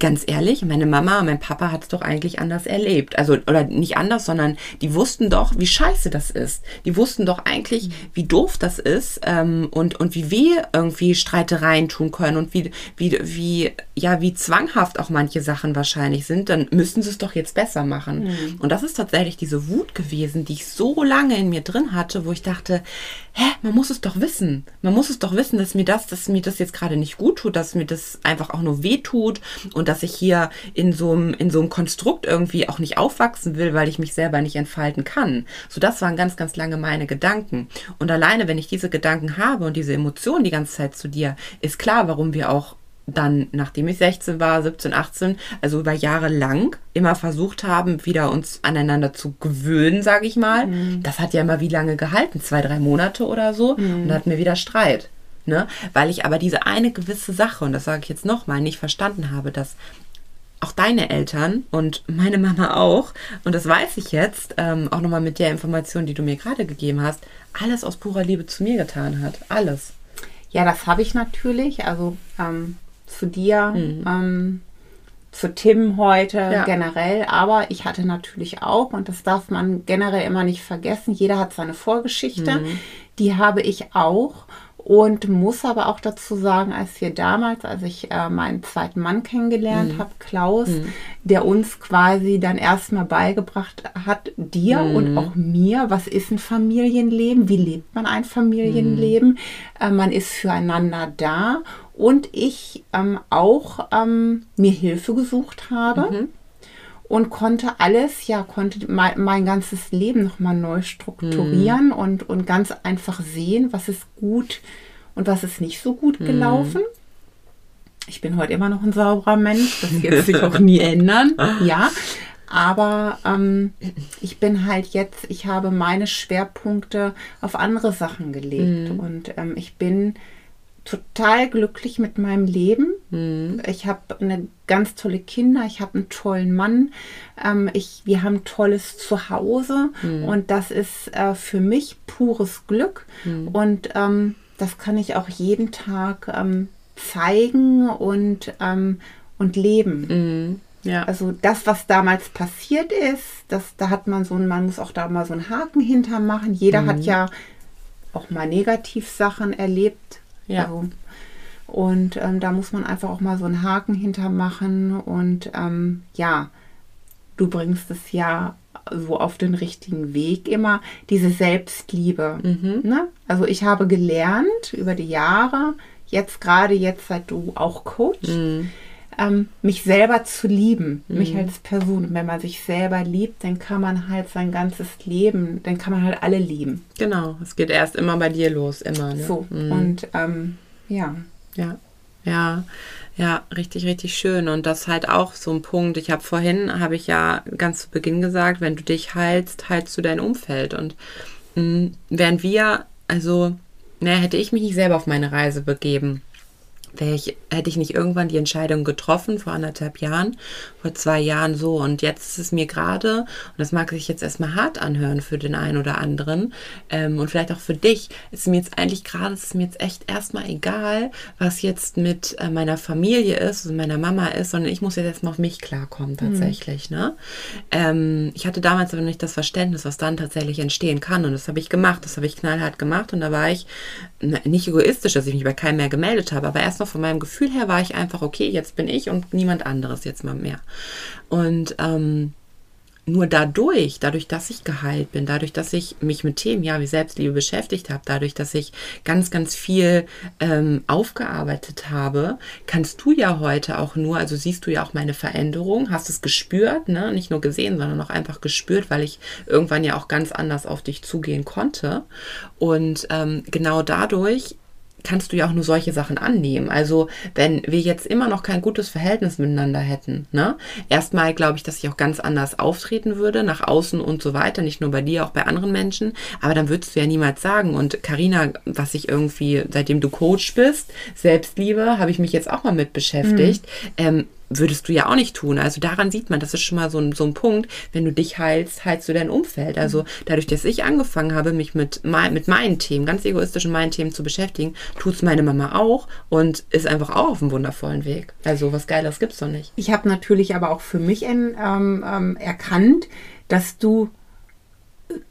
ganz ehrlich, meine Mama und mein Papa hat es doch eigentlich anders erlebt. Also, oder nicht anders, sondern die wussten doch, wie scheiße das ist. Die wussten doch eigentlich, wie doof das ist ähm, und, und wie weh irgendwie Streitereien tun können und wie, wie, wie, ja, wie zwanghaft auch manche Sachen wahrscheinlich sind. Dann müssen sie es doch jetzt besser machen. Mhm. Und das ist tatsächlich diese Wut gewesen, die ich so lange in mir drin hatte, wo ich dachte, hä, man muss es doch wissen. Man muss es doch wissen, dass mir das, dass mir das jetzt gerade nicht gut tut, dass mir das einfach auch nur weh tut und dass ich hier in so einem, in so einem Konstrukt irgendwie auch nicht aufwachsen will, weil ich mich selber nicht entfalten kann. So, das waren ganz, ganz lange meine Gedanken. Und alleine, wenn ich diese Gedanken habe und diese Emotionen die ganze Zeit zu dir, ist klar, warum wir auch dann, nachdem ich 16 war, 17, 18, also über Jahre lang immer versucht haben, wieder uns aneinander zu gewöhnen, sage ich mal. Mhm. Das hat ja immer wie lange gehalten? Zwei, drei Monate oder so. Mhm. Und dann hatten wir wieder Streit. Ne? Weil ich aber diese eine gewisse Sache, und das sage ich jetzt nochmal, nicht verstanden habe, dass auch deine Eltern und meine Mama auch, und das weiß ich jetzt, ähm, auch nochmal mit der Information, die du mir gerade gegeben hast, alles aus purer Liebe zu mir getan hat. Alles. Ja, das habe ich natürlich. Also ähm, zu dir, mhm. ähm, zu Tim heute ja. generell. Aber ich hatte natürlich auch, und das darf man generell immer nicht vergessen, jeder hat seine Vorgeschichte. Mhm. Die habe ich auch. Und muss aber auch dazu sagen, als wir damals, als ich äh, meinen zweiten Mann kennengelernt mhm. habe, Klaus, mhm. der uns quasi dann erstmal beigebracht hat, dir mhm. und auch mir, was ist ein Familienleben, wie lebt man ein Familienleben, mhm. äh, man ist füreinander da und ich ähm, auch ähm, mir Hilfe gesucht habe mhm und konnte alles, ja, konnte mein, mein ganzes Leben nochmal neu strukturieren mhm. und, und ganz einfach sehen, was ist gut und was ist nicht so gut mhm. gelaufen. Ich bin heute immer noch ein sauberer Mensch, das wird sich auch nie ändern, ja. Aber ähm, ich bin halt jetzt, ich habe meine Schwerpunkte auf andere Sachen gelegt mhm. und ähm, ich bin total glücklich mit meinem Leben. Mhm. Ich habe eine ganz tolle Kinder, ich habe einen tollen Mann, ähm, ich, wir haben tolles Zuhause mhm. und das ist äh, für mich pures Glück mhm. und ähm, das kann ich auch jeden Tag ähm, zeigen und, ähm, und leben. Mhm. Ja. Also das, was damals passiert ist, das, da hat man so, man muss auch da mal so einen Haken hinter machen. Jeder hat mhm. ja auch mal Negativsachen erlebt, ja. Also, und ähm, da muss man einfach auch mal so einen Haken hintermachen. Und ähm, ja, du bringst es ja so auf den richtigen Weg immer, diese Selbstliebe. Mhm. Ne? Also ich habe gelernt über die Jahre, jetzt gerade jetzt, seit du auch Coach, mhm. Ähm, mich selber zu lieben, mhm. mich als Person. Und wenn man sich selber liebt, dann kann man halt sein ganzes Leben, dann kann man halt alle lieben. Genau, es geht erst immer bei dir los, immer. Ne? So, mhm. und ähm, ja. Ja, ja, ja, richtig, richtig schön. Und das halt auch so ein Punkt. Ich habe vorhin, habe ich ja ganz zu Beginn gesagt, wenn du dich heilst, heilst du dein Umfeld. Und mh, mm, während wir, also, naja, hätte ich mich nicht selber auf meine Reise begeben, ich, hätte ich nicht irgendwann die Entscheidung getroffen, vor anderthalb Jahren, vor zwei Jahren so. Und jetzt ist es mir gerade, und das mag sich jetzt erstmal hart anhören für den einen oder anderen ähm, und vielleicht auch für dich, ist mir jetzt eigentlich gerade, ist mir jetzt echt erstmal egal, was jetzt mit äh, meiner Familie ist und meiner Mama ist, sondern ich muss jetzt erstmal auf mich klarkommen mhm. tatsächlich. Mhm. Ne? Ähm, ich hatte damals aber nicht das Verständnis, was dann tatsächlich entstehen kann. Und das habe ich gemacht, das habe ich knallhart gemacht. Und da war ich nicht egoistisch, dass ich mich bei keinem mehr gemeldet habe, aber erstmal von meinem Gefühl her war ich einfach, okay, jetzt bin ich und niemand anderes jetzt mal mehr. Und ähm, nur dadurch, dadurch, dass ich geheilt bin, dadurch, dass ich mich mit Themen ja wie Selbstliebe beschäftigt habe, dadurch, dass ich ganz, ganz viel ähm, aufgearbeitet habe, kannst du ja heute auch nur, also siehst du ja auch meine Veränderung, hast es gespürt, ne? nicht nur gesehen, sondern auch einfach gespürt, weil ich irgendwann ja auch ganz anders auf dich zugehen konnte. Und ähm, genau dadurch kannst du ja auch nur solche Sachen annehmen. Also wenn wir jetzt immer noch kein gutes Verhältnis miteinander hätten, ne? Erstmal glaube ich, dass ich auch ganz anders auftreten würde, nach außen und so weiter, nicht nur bei dir, auch bei anderen Menschen. Aber dann würdest du ja niemals sagen. Und Karina, was ich irgendwie, seitdem du Coach bist, Selbstliebe, habe ich mich jetzt auch mal mit beschäftigt. Mhm. Ähm, würdest du ja auch nicht tun. Also daran sieht man, das ist schon mal so ein, so ein Punkt, wenn du dich heilst, heilst du dein Umfeld. Also dadurch, dass ich angefangen habe, mich mit, mit meinen Themen, ganz egoistisch in meinen Themen zu beschäftigen, tut es meine Mama auch und ist einfach auch auf einem wundervollen Weg. Also was Geiles gibt es doch nicht. Ich habe natürlich aber auch für mich in, ähm, ähm, erkannt, dass du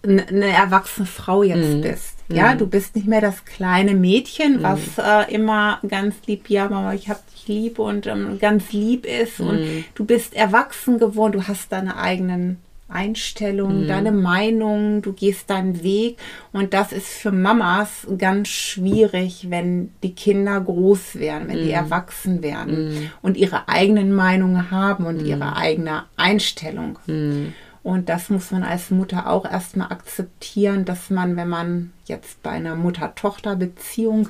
eine erwachsene Frau jetzt mhm. bist. Ja, mhm. du bist nicht mehr das kleine Mädchen, was mhm. äh, immer ganz lieb, ja, Mama, ich hab dich lieb und ähm, ganz lieb ist. Und mhm. du bist erwachsen geworden, du hast deine eigenen Einstellungen, mhm. deine Meinung, du gehst deinen Weg. Und das ist für Mamas ganz schwierig, wenn die Kinder groß werden, wenn die erwachsen werden und ihre eigenen Meinungen haben und ihre eigene Einstellung. Und das muss man als Mutter auch erstmal akzeptieren, dass man, wenn man jetzt bei einer Mutter-Tochter-Beziehung,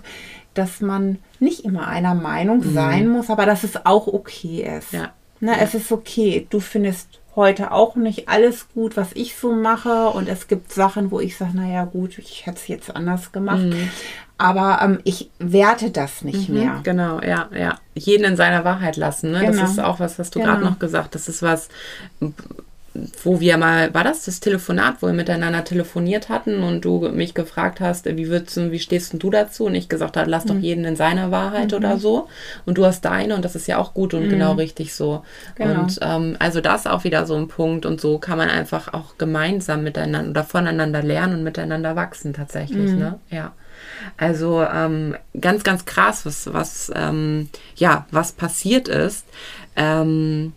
dass man nicht immer einer Meinung mhm. sein muss, aber dass es auch okay ist. Ja. Na, ja. Es ist okay. Du findest heute auch nicht alles gut, was ich so mache. Und es gibt Sachen, wo ich sage, naja gut, ich hätte es jetzt anders gemacht. Mhm. Aber ähm, ich werte das nicht mhm, mehr. Genau, ja, ja. Jeden in seiner Wahrheit lassen. Ne? Genau. Das ist auch was, was du genau. gerade noch gesagt hast. Das ist was, wo wir mal, war das das Telefonat, wo wir miteinander telefoniert hatten und du mich gefragt hast, wie würdest du, wie stehst du dazu? Und ich gesagt habe, lass mhm. doch jeden in seiner Wahrheit mhm. oder so. Und du hast deine und das ist ja auch gut und mhm. genau richtig so. Genau. Und ähm, also das auch wieder so ein Punkt und so kann man einfach auch gemeinsam miteinander oder voneinander lernen und miteinander wachsen tatsächlich, mhm. ne? Ja. Also ähm, ganz, ganz krass, was, was, ähm, ja, was passiert ist. Ähm,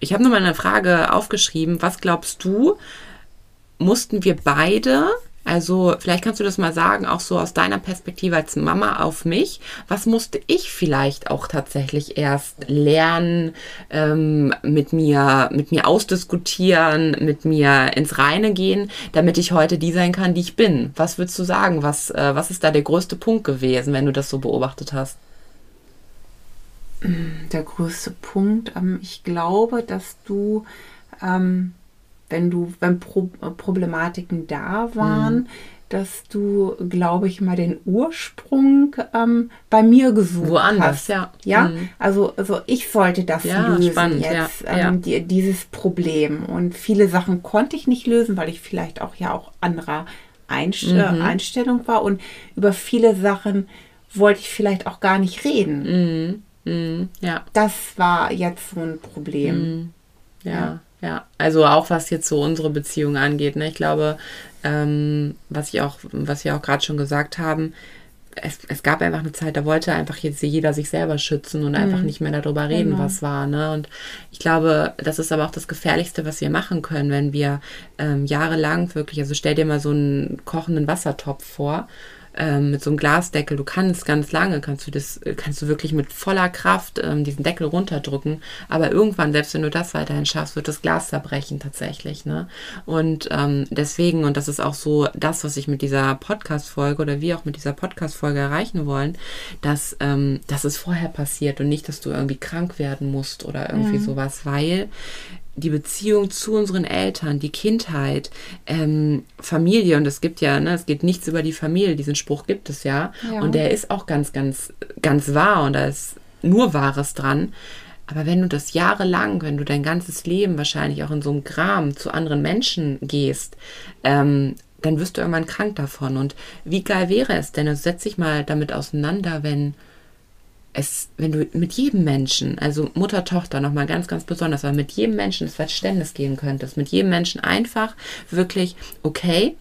ich habe nochmal eine Frage aufgeschrieben. Was glaubst du, mussten wir beide, also vielleicht kannst du das mal sagen, auch so aus deiner Perspektive als Mama auf mich, was musste ich vielleicht auch tatsächlich erst lernen, ähm, mit, mir, mit mir ausdiskutieren, mit mir ins Reine gehen, damit ich heute die sein kann, die ich bin? Was würdest du sagen? Was, äh, was ist da der größte Punkt gewesen, wenn du das so beobachtet hast? Der größte Punkt. Ähm, ich glaube, dass du, ähm, wenn du, wenn Pro Problematiken da waren, mhm. dass du, glaube ich, mal den Ursprung ähm, bei mir gesucht Woanders, hast. ja. Ja, mhm. also, also ich sollte das ja, lösen spannend, jetzt, ja, ja. Die, dieses Problem. Und viele Sachen konnte ich nicht lösen, weil ich vielleicht auch ja auch anderer Einst mhm. Einstellung war. Und über viele Sachen wollte ich vielleicht auch gar nicht reden. Mhm. Ja. Das war jetzt so ein Problem. Mm, ja, ja, ja, Also auch was jetzt so unsere Beziehung angeht. Ne? Ich glaube, ähm, was ich auch, was wir auch gerade schon gesagt haben, es, es, gab einfach eine Zeit, da wollte einfach jetzt jeder sich selber schützen und einfach mhm. nicht mehr darüber reden, genau. was war. Ne? Und ich glaube, das ist aber auch das Gefährlichste, was wir machen können, wenn wir ähm, jahrelang wirklich, also stell dir mal so einen kochenden Wassertopf vor ähm, mit so einem Glasdeckel. Du kannst ganz lange, kannst du das, kannst du wirklich mit voller Kraft ähm, diesen Deckel runterdrücken. Aber irgendwann, selbst wenn du das weiterhin schaffst, wird das Glas zerbrechen tatsächlich. Ne? Und ähm, deswegen, und das ist auch so das, was ich mit dieser Podcast-Folge oder wir auch mit dieser Podcast-Folge erreichen wollen, dass ähm, das ist vorher passiert und nicht, dass du irgendwie krank werden musst oder irgendwie mhm. sowas, weil die Beziehung zu unseren Eltern, die Kindheit, ähm, Familie, und es gibt ja, ne, es geht nichts über die Familie, diesen Spruch gibt es ja. ja. Und der ist auch ganz, ganz, ganz wahr und da ist nur Wahres dran. Aber wenn du das jahrelang, wenn du dein ganzes Leben wahrscheinlich auch in so einem Gram zu anderen Menschen gehst, ähm, dann wirst du irgendwann krank davon. Und wie geil wäre es denn? Also setz dich mal damit auseinander, wenn es, wenn du mit jedem Menschen, also Mutter, Tochter nochmal ganz, ganz besonders, aber mit jedem Menschen ins Verständnis gehen könntest, mit jedem Menschen einfach wirklich, okay,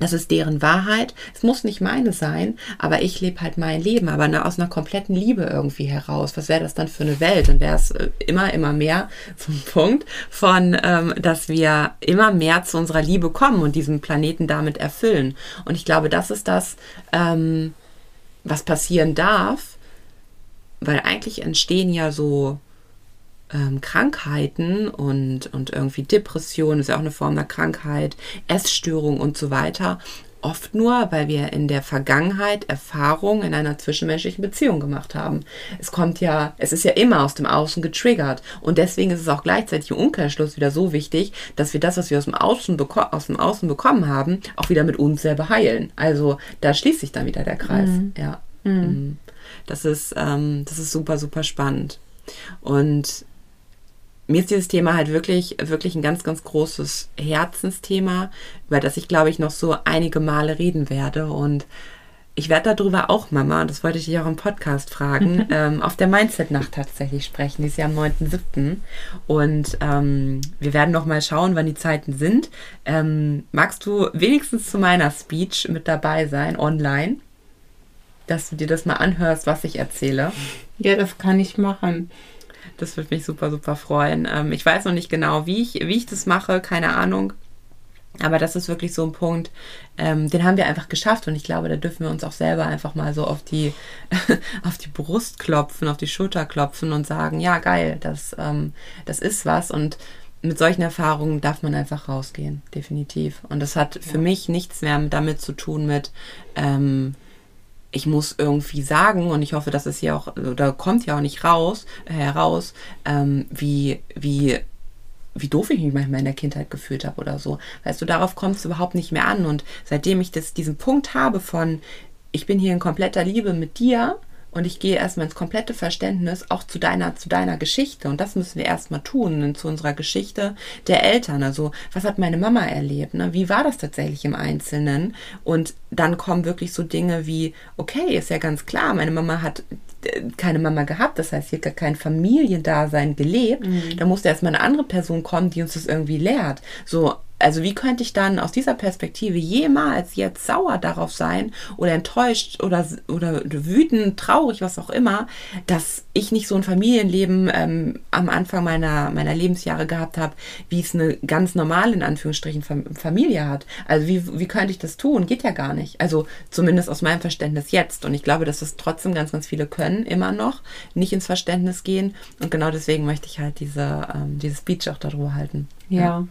das ist deren Wahrheit. Es muss nicht meine sein, aber ich lebe halt mein Leben, aber aus einer kompletten Liebe irgendwie heraus. Was wäre das dann für eine Welt? Und wäre es äh, immer, immer mehr zum Punkt von, ähm, dass wir immer mehr zu unserer Liebe kommen und diesen Planeten damit erfüllen. Und ich glaube, das ist das, ähm, was passieren darf, weil eigentlich entstehen ja so ähm, Krankheiten und, und irgendwie Depression ist ja auch eine Form der Krankheit, Essstörung und so weiter. Oft nur, weil wir in der Vergangenheit Erfahrungen in einer zwischenmenschlichen Beziehung gemacht haben. Es kommt ja, es ist ja immer aus dem Außen getriggert. Und deswegen ist es auch gleichzeitig im Umkehrschluss wieder so wichtig, dass wir das, was wir aus dem Außen, aus dem Außen bekommen haben, auch wieder mit uns selber heilen. Also da schließt sich dann wieder der Kreis. Mhm. Ja. Mhm. mhm. Das ist, ähm, das ist super, super spannend. Und mir ist dieses Thema halt wirklich, wirklich ein ganz, ganz großes Herzensthema, über das ich, glaube ich, noch so einige Male reden werde. Und ich werde darüber auch, Mama, und das wollte ich dich auch im Podcast fragen, ähm, auf der Mindset-Nacht tatsächlich sprechen. Die ist ja am 9.7. Und ähm, wir werden noch mal schauen, wann die Zeiten sind. Ähm, magst du wenigstens zu meiner Speech mit dabei sein, online? Dass du dir das mal anhörst, was ich erzähle? Ja, das kann ich machen. Das würde mich super, super freuen. Ähm, ich weiß noch nicht genau, wie ich, wie ich das mache, keine Ahnung. Aber das ist wirklich so ein Punkt, ähm, den haben wir einfach geschafft und ich glaube, da dürfen wir uns auch selber einfach mal so auf die, auf die Brust klopfen, auf die Schulter klopfen und sagen, ja geil, das, ähm, das ist was und mit solchen Erfahrungen darf man einfach rausgehen, definitiv. Und das hat für mich nichts mehr damit zu tun mit, ähm, ich muss irgendwie sagen, und ich hoffe, dass es hier auch, oder kommt ja auch nicht raus, äh, heraus, ähm, wie, wie, wie doof ich mich manchmal in der Kindheit gefühlt habe oder so. Weißt du, darauf kommt es überhaupt nicht mehr an. Und seitdem ich das, diesen Punkt habe von, ich bin hier in kompletter Liebe mit dir, und ich gehe erstmal ins komplette Verständnis auch zu deiner, zu deiner Geschichte. Und das müssen wir erstmal tun, zu unserer Geschichte der Eltern. Also, was hat meine Mama erlebt? Ne? Wie war das tatsächlich im Einzelnen? Und dann kommen wirklich so Dinge wie, okay, ist ja ganz klar, meine Mama hat äh, keine Mama gehabt, das heißt, hier gar kein Familiendasein gelebt. Mhm. Da musste erstmal eine andere Person kommen, die uns das irgendwie lehrt. So, also wie könnte ich dann aus dieser Perspektive jemals jetzt sauer darauf sein oder enttäuscht oder, oder wütend, traurig, was auch immer, dass ich nicht so ein Familienleben ähm, am Anfang meiner, meiner Lebensjahre gehabt habe, wie es eine ganz normale, in Anführungsstrichen, Familie hat. Also wie, wie könnte ich das tun? Geht ja gar nicht. Also zumindest aus meinem Verständnis jetzt. Und ich glaube, dass es trotzdem ganz, ganz viele können, immer noch, nicht ins Verständnis gehen. Und genau deswegen möchte ich halt diese, ähm, diese Speech auch darüber halten. ja. ja.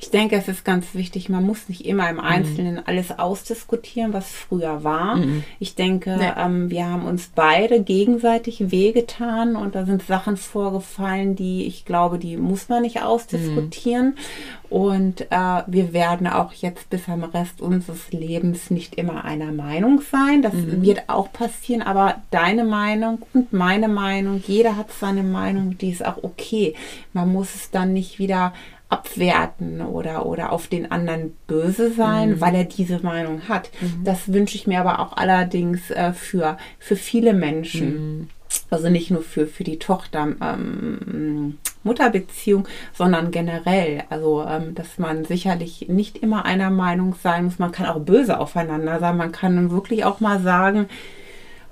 Ich denke, es ist ganz wichtig, man muss nicht immer im mhm. Einzelnen mhm. alles ausdiskutieren, was früher war. Mhm. Ich denke, nee. ähm, wir haben uns beide gegenseitig wehgetan und da sind Sachen vorgefallen, die ich glaube, die muss man nicht ausdiskutieren. Mhm. Und äh, wir werden auch jetzt bis am Rest unseres Lebens nicht immer einer Meinung sein. Das mhm. wird auch passieren, aber deine Meinung und meine Meinung, jeder hat seine Meinung, die ist auch okay. Man muss es dann nicht wieder abwerten oder, oder auf den anderen böse sein, mhm. weil er diese Meinung hat. Mhm. Das wünsche ich mir aber auch allerdings äh, für, für viele Menschen. Mhm. Also nicht nur für, für die Tochter, ähm, Mutterbeziehung, sondern generell. Also, ähm, dass man sicherlich nicht immer einer Meinung sein muss. Man kann auch böse aufeinander sein. Man kann wirklich auch mal sagen,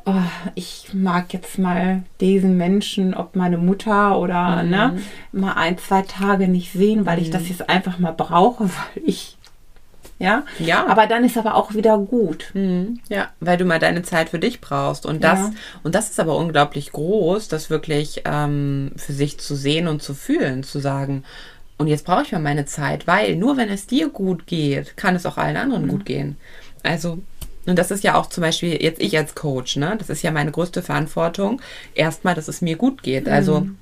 oh, ich mag jetzt mal diesen Menschen, ob meine Mutter oder mhm. ne, mal ein, zwei Tage nicht sehen, weil mhm. ich das jetzt einfach mal brauche, weil ich ja? ja. Aber dann ist aber auch wieder gut. Mhm. Ja, weil du mal deine Zeit für dich brauchst. Und das, ja. und das ist aber unglaublich groß, das wirklich ähm, für sich zu sehen und zu fühlen, zu sagen, und jetzt brauche ich mal meine Zeit, weil nur wenn es dir gut geht, kann es auch allen anderen mhm. gut gehen. Also und das ist ja auch zum Beispiel jetzt ich als Coach, ne? Das ist ja meine größte Verantwortung. Erstmal, dass es mir gut geht. Also, mhm.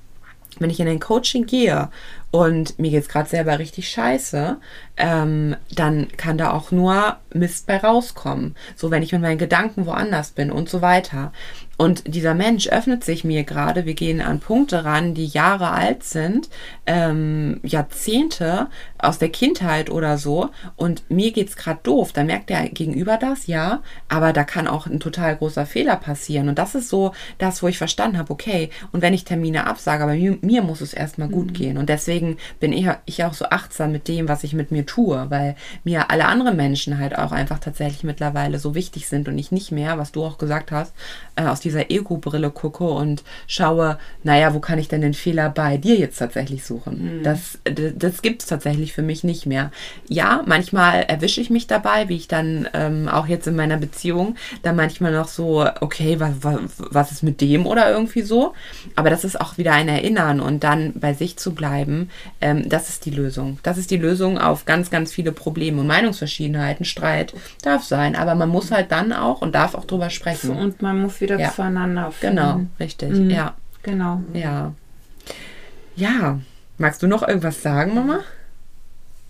wenn ich in ein Coaching gehe und mir geht es gerade selber richtig scheiße, ähm, dann kann da auch nur Mist bei rauskommen. So, wenn ich mit meinen Gedanken woanders bin und so weiter. Und dieser Mensch öffnet sich mir gerade. Wir gehen an Punkte ran, die Jahre alt sind, ähm, Jahrzehnte aus der Kindheit oder so. Und mir geht's gerade doof. Dann merkt der Gegenüber das, ja. Aber da kann auch ein total großer Fehler passieren. Und das ist so das, wo ich verstanden habe, okay. Und wenn ich Termine absage, aber mir, mir muss es erstmal gut mhm. gehen. Und deswegen bin ich, ich auch so achtsam mit dem, was ich mit mir tue, weil mir alle anderen Menschen halt auch einfach tatsächlich mittlerweile so wichtig sind und ich nicht mehr, was du auch gesagt hast, äh, aus dieser Ego-Brille gucke und schaue, naja, wo kann ich denn den Fehler bei dir jetzt tatsächlich suchen? Mhm. Das, das gibt es tatsächlich für mich nicht mehr. Ja, manchmal erwische ich mich dabei, wie ich dann ähm, auch jetzt in meiner Beziehung, dann manchmal noch so, okay, was, was, was ist mit dem oder irgendwie so. Aber das ist auch wieder ein Erinnern und dann bei sich zu bleiben, ähm, das ist die Lösung. Das ist die Lösung auf ganz, ganz viele Probleme und Meinungsverschiedenheiten. Streit darf sein, aber man muss halt dann auch und darf auch drüber sprechen. Und man muss wieder ja. zueinander finden. Genau, richtig. Mhm. Ja. Genau. Ja. Ja. Magst du noch irgendwas sagen, Mama?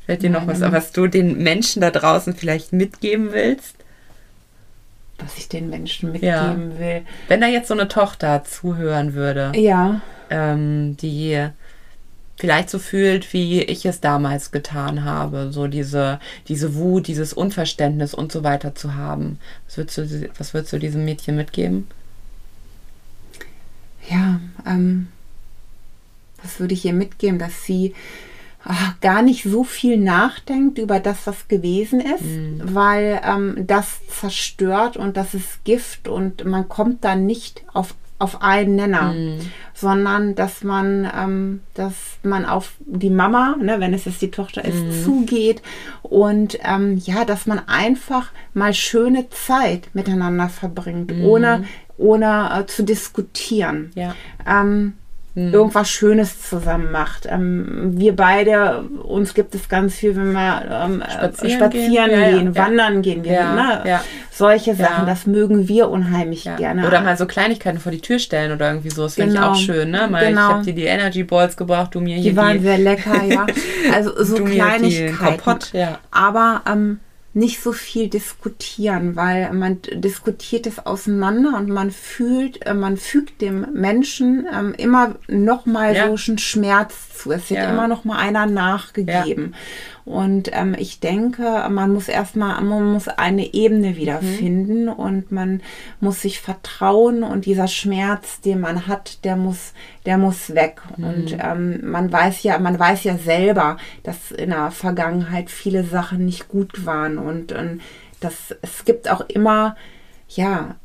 Fällt dir noch was, was du den Menschen da draußen vielleicht mitgeben willst? was ich den Menschen mitgeben ja. will. Wenn da jetzt so eine Tochter zuhören würde, ja. ähm, die vielleicht so fühlt, wie ich es damals getan habe, so diese, diese Wut, dieses Unverständnis und so weiter zu haben. Was würdest du, was würdest du diesem Mädchen mitgeben? Ja, ähm, was würde ich ihr mitgeben, dass sie gar nicht so viel nachdenkt über das, was gewesen ist, mhm. weil ähm, das zerstört und das ist Gift und man kommt dann nicht auf auf einen Nenner, mhm. sondern dass man, ähm, dass man auf die Mama, ne, wenn es jetzt die Tochter ist, mhm. zugeht und ähm, ja, dass man einfach mal schöne Zeit miteinander verbringt, mhm. ohne, ohne äh, zu diskutieren. Ja. Ähm, hm. irgendwas Schönes zusammen macht. Ähm, wir beide, uns gibt es ganz viel, wenn wir ähm, spazieren, spazieren, gehen, gehen ja, wandern gehen, wir, ja, ne? solche Sachen, das mögen wir unheimlich gerne. Oder mal so Kleinigkeiten vor die Tür stellen oder irgendwie so, das finde genau. ich auch schön. Ne? Mal, genau. Ich habe dir die Energy Balls gebracht, du mir hier die waren sehr lecker, ja. Also so Kleinigkeiten. Kompott. Aber ähm, nicht so viel diskutieren, weil man diskutiert es auseinander und man fühlt, äh, man fügt dem Menschen ähm, immer noch mal ja. so einen Schmerz zu. Es wird ja. immer noch mal einer nachgegeben. Ja. Und ähm, ich denke, man muss erstmal, man muss eine Ebene wiederfinden mhm. und man muss sich vertrauen und dieser Schmerz, den man hat, der muss, der muss weg. Mhm. Und ähm, man weiß ja, man weiß ja selber, dass in der Vergangenheit viele Sachen nicht gut waren und, und das, es gibt auch immer, ja,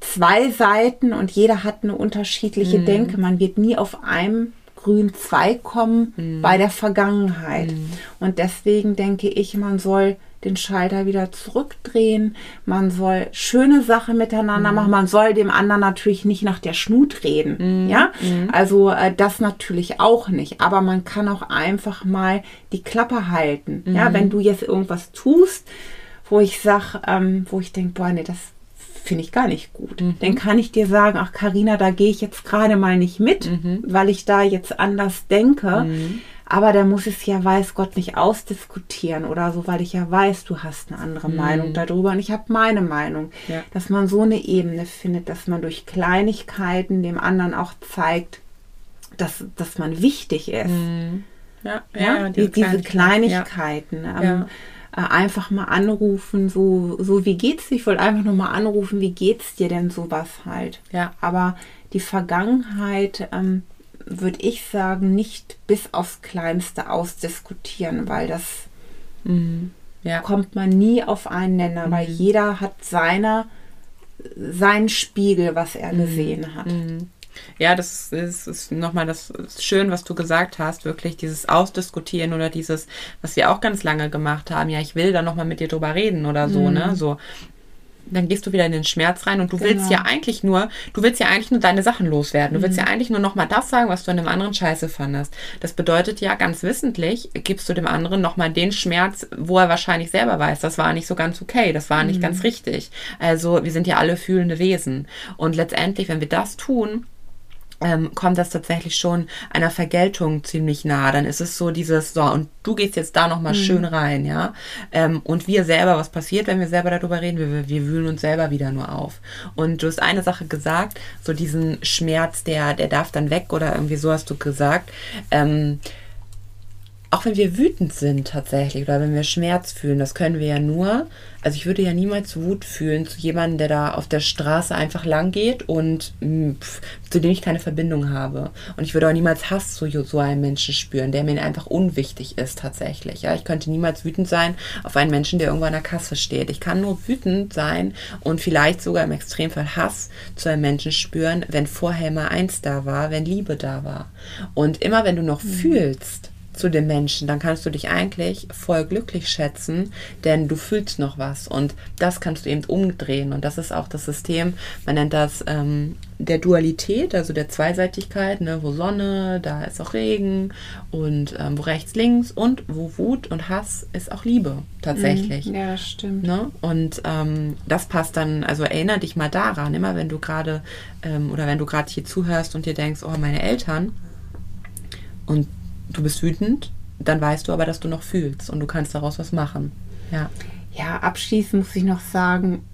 zwei Seiten und jeder hat eine unterschiedliche mhm. Denke. Man wird nie auf einem grün Zweig kommen mhm. bei der Vergangenheit. Mhm. Und deswegen denke ich, man soll den Schalter wieder zurückdrehen. Man soll schöne Sachen miteinander mhm. machen. Man soll dem anderen natürlich nicht nach der Schnut reden. Mhm. Ja, mhm. also äh, das natürlich auch nicht. Aber man kann auch einfach mal die Klappe halten. Ja, mhm. wenn du jetzt irgendwas tust, wo ich sag, ähm, wo ich denke, boah, nee, das finde ich gar nicht gut. Mhm. Dann kann ich dir sagen, ach Karina, da gehe ich jetzt gerade mal nicht mit, mhm. weil ich da jetzt anders denke. Mhm. Aber da muss es ja, weiß Gott, nicht ausdiskutieren oder so, weil ich ja weiß, du hast eine andere mhm. Meinung darüber und ich habe meine Meinung. Ja. Dass man so eine Ebene findet, dass man durch Kleinigkeiten dem anderen auch zeigt, dass, dass man wichtig ist. Mhm. Ja, ja, ja diese, diese Kleinigkeiten. Ja. Äh, einfach mal anrufen, so, so wie geht's dir? Ich wollte einfach nur mal anrufen, wie geht's dir denn sowas halt. Ja. Aber die Vergangenheit, ähm, würde ich sagen, nicht bis aufs Kleinste ausdiskutieren, weil das mhm. ja. kommt man nie auf einen Nenner, mhm. weil jeder hat seine, seinen Spiegel, was er mhm. gesehen hat. Mhm. Ja, das ist, ist nochmal das schön, was du gesagt hast, wirklich dieses Ausdiskutieren oder dieses, was wir auch ganz lange gemacht haben, ja, ich will da nochmal mit dir drüber reden oder so, ne? mhm. ne? So, dann gehst du wieder in den Schmerz rein und du genau. willst ja eigentlich nur, du willst ja eigentlich nur deine Sachen loswerden. Du mhm. willst ja eigentlich nur nochmal das sagen, was du an dem anderen scheiße fandest. Das bedeutet ja ganz wissentlich, gibst du dem anderen nochmal den Schmerz, wo er wahrscheinlich selber weiß, das war nicht so ganz okay, das war nicht mhm. ganz richtig. Also wir sind ja alle fühlende Wesen. Und letztendlich, wenn wir das tun, ähm, kommt das tatsächlich schon einer Vergeltung ziemlich nah. Dann ist es so dieses, so, und du gehst jetzt da nochmal mhm. schön rein, ja. Ähm, und wir selber, was passiert, wenn wir selber darüber reden? Wir, wir wühlen uns selber wieder nur auf. Und du hast eine Sache gesagt, so diesen Schmerz, der, der darf dann weg oder irgendwie so hast du gesagt. Ähm, auch wenn wir wütend sind tatsächlich oder wenn wir Schmerz fühlen, das können wir ja nur. Also ich würde ja niemals Wut fühlen zu jemandem, der da auf der Straße einfach lang geht und hm, pff, zu dem ich keine Verbindung habe. Und ich würde auch niemals Hass zu so einem Menschen spüren, der mir einfach unwichtig ist tatsächlich. Ja, ich könnte niemals wütend sein auf einen Menschen, der irgendwo an der Kasse steht. Ich kann nur wütend sein und vielleicht sogar im Extremfall Hass zu einem Menschen spüren, wenn vorher mal eins da war, wenn Liebe da war. Und immer wenn du noch mhm. fühlst, zu den Menschen, dann kannst du dich eigentlich voll glücklich schätzen, denn du fühlst noch was. Und das kannst du eben umdrehen. Und das ist auch das System, man nennt das ähm, der Dualität, also der Zweiseitigkeit, ne, wo Sonne, da ist auch Regen. Und ähm, wo rechts, links und wo Wut und Hass ist auch Liebe tatsächlich. Mhm, ja, stimmt. Ne? Und ähm, das passt dann, also erinnere dich mal daran, immer wenn du gerade ähm, oder wenn du gerade hier zuhörst und dir denkst, oh, meine Eltern. Und du bist wütend, dann weißt du aber, dass du noch fühlst und du kannst daraus was machen. Ja. Ja, abschließend muss ich noch sagen,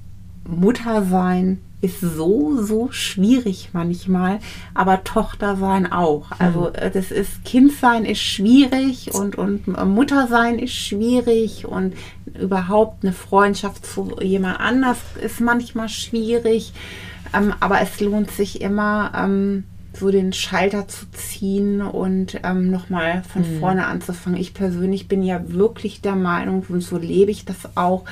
Mutter sein ist so, so schwierig manchmal, aber Tochter sein auch. Also äh, das ist, Kind sein ist schwierig und, und Mutter sein ist schwierig und überhaupt eine Freundschaft zu jemand anders ist manchmal schwierig. Ähm, aber es lohnt sich immer, ähm, so den Schalter zu ziehen und ähm, nochmal von mhm. vorne anzufangen. Ich persönlich bin ja wirklich der Meinung, und so lebe ich das auch,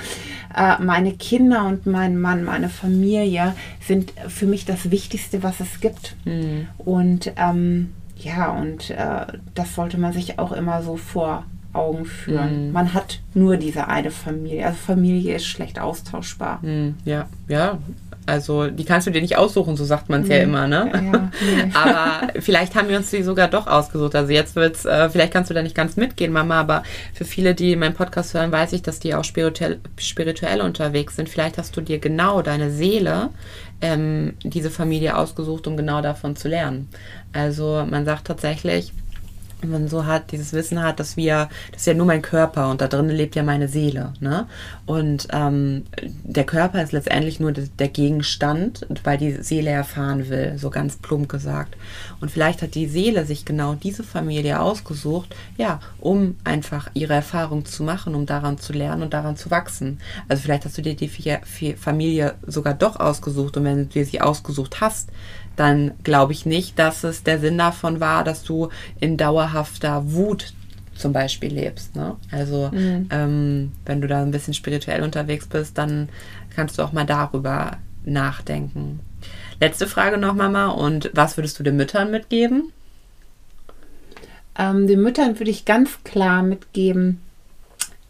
äh, meine Kinder und mein Mann, meine Familie sind für mich das Wichtigste, was es gibt. Mhm. Und ähm, ja, und äh, das sollte man sich auch immer so vor Augen führen. Mhm. Man hat nur diese eine Familie. Also Familie ist schlecht austauschbar. Mhm. Ja, ja, also die kannst du dir nicht aussuchen, so sagt man es nee. ja immer, ne? Ja, nee. aber vielleicht haben wir uns die sogar doch ausgesucht. Also jetzt wird's, äh, vielleicht kannst du da nicht ganz mitgehen, Mama, aber für viele, die meinen Podcast hören, weiß ich, dass die auch spirituell, spirituell unterwegs sind. Vielleicht hast du dir genau deine Seele ähm, diese Familie ausgesucht, um genau davon zu lernen. Also man sagt tatsächlich, wenn man so hat, dieses Wissen hat, dass wir, das ist ja nur mein Körper und da drin lebt ja meine Seele. Ne? Und ähm, der Körper ist letztendlich nur der Gegenstand, weil die Seele erfahren will, so ganz plump gesagt. Und vielleicht hat die Seele sich genau diese Familie ausgesucht, ja, um einfach ihre Erfahrung zu machen, um daran zu lernen und daran zu wachsen. Also vielleicht hast du dir die Familie sogar doch ausgesucht und wenn du dir sie ausgesucht hast, dann glaube ich nicht, dass es der Sinn davon war, dass du in dauerhafter Wut zum Beispiel lebst. Ne? Also mhm. ähm, wenn du da ein bisschen spirituell unterwegs bist, dann kannst du auch mal darüber nachdenken. Letzte Frage noch, Mama. Und was würdest du den Müttern mitgeben? Ähm, den Müttern würde ich ganz klar mitgeben,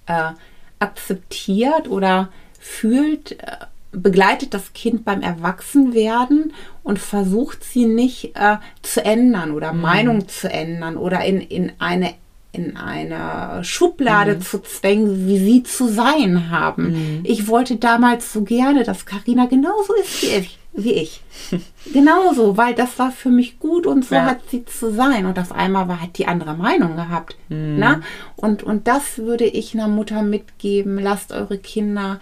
äh, akzeptiert oder fühlt, äh, begleitet das Kind beim Erwachsenwerden und versucht sie nicht äh, zu ändern oder mhm. Meinung zu ändern oder in, in eine in eine Schublade mhm. zu zwängen, wie sie zu sein haben. Mhm. Ich wollte damals so gerne, dass Karina genauso ist wie ich. Wie ich. genauso, weil das war für mich gut und so ja. hat sie zu sein. Und auf einmal war, hat die andere Meinung gehabt. Mhm. Na? Ne? Und, und das würde ich einer Mutter mitgeben. Lasst eure Kinder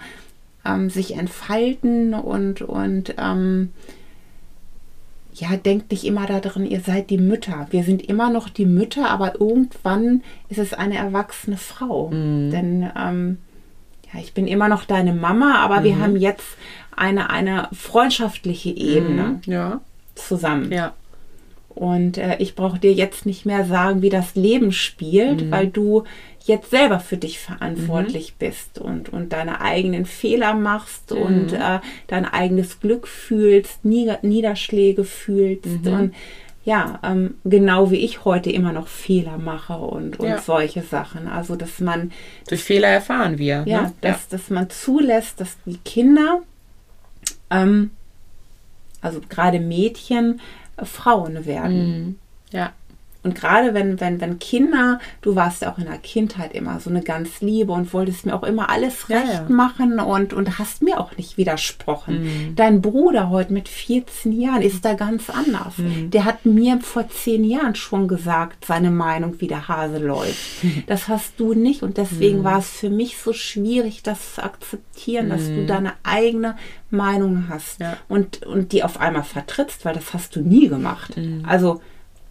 ähm, sich entfalten und, und ähm, ja, denkt nicht immer darin, ihr seid die Mütter. Wir sind immer noch die Mütter, aber irgendwann ist es eine erwachsene Frau. Mhm. Denn ähm, ja, ich bin immer noch deine Mama, aber mhm. wir haben jetzt eine, eine freundschaftliche Ebene mhm. ja. zusammen. Ja. Und äh, ich brauche dir jetzt nicht mehr sagen, wie das Leben spielt, mhm. weil du jetzt selber für dich verantwortlich mhm. bist und, und deine eigenen Fehler machst mhm. und äh, dein eigenes Glück fühlst, Nieder Niederschläge fühlst mhm. und ja, ähm, genau wie ich heute immer noch Fehler mache und, und ja. solche Sachen. Also, dass man. Durch Fehler erfahren wir. Ja, ne? dass, ja. dass man zulässt, dass die Kinder, ähm, also gerade Mädchen, Frauen werden. Mhm. Ja. Und gerade wenn, wenn, wenn Kinder, du warst ja auch in der Kindheit immer so eine ganz Liebe und wolltest mir auch immer alles recht ja, ja. machen und, und hast mir auch nicht widersprochen. Mhm. Dein Bruder heute mit 14 Jahren ist da ganz anders. Mhm. Der hat mir vor 10 Jahren schon gesagt, seine Meinung, wie der Hase läuft. Das hast du nicht und deswegen mhm. war es für mich so schwierig, das zu akzeptieren, dass du mhm. deine eigene Meinung hast ja. und, und die auf einmal vertrittst, weil das hast du nie gemacht. Mhm. Also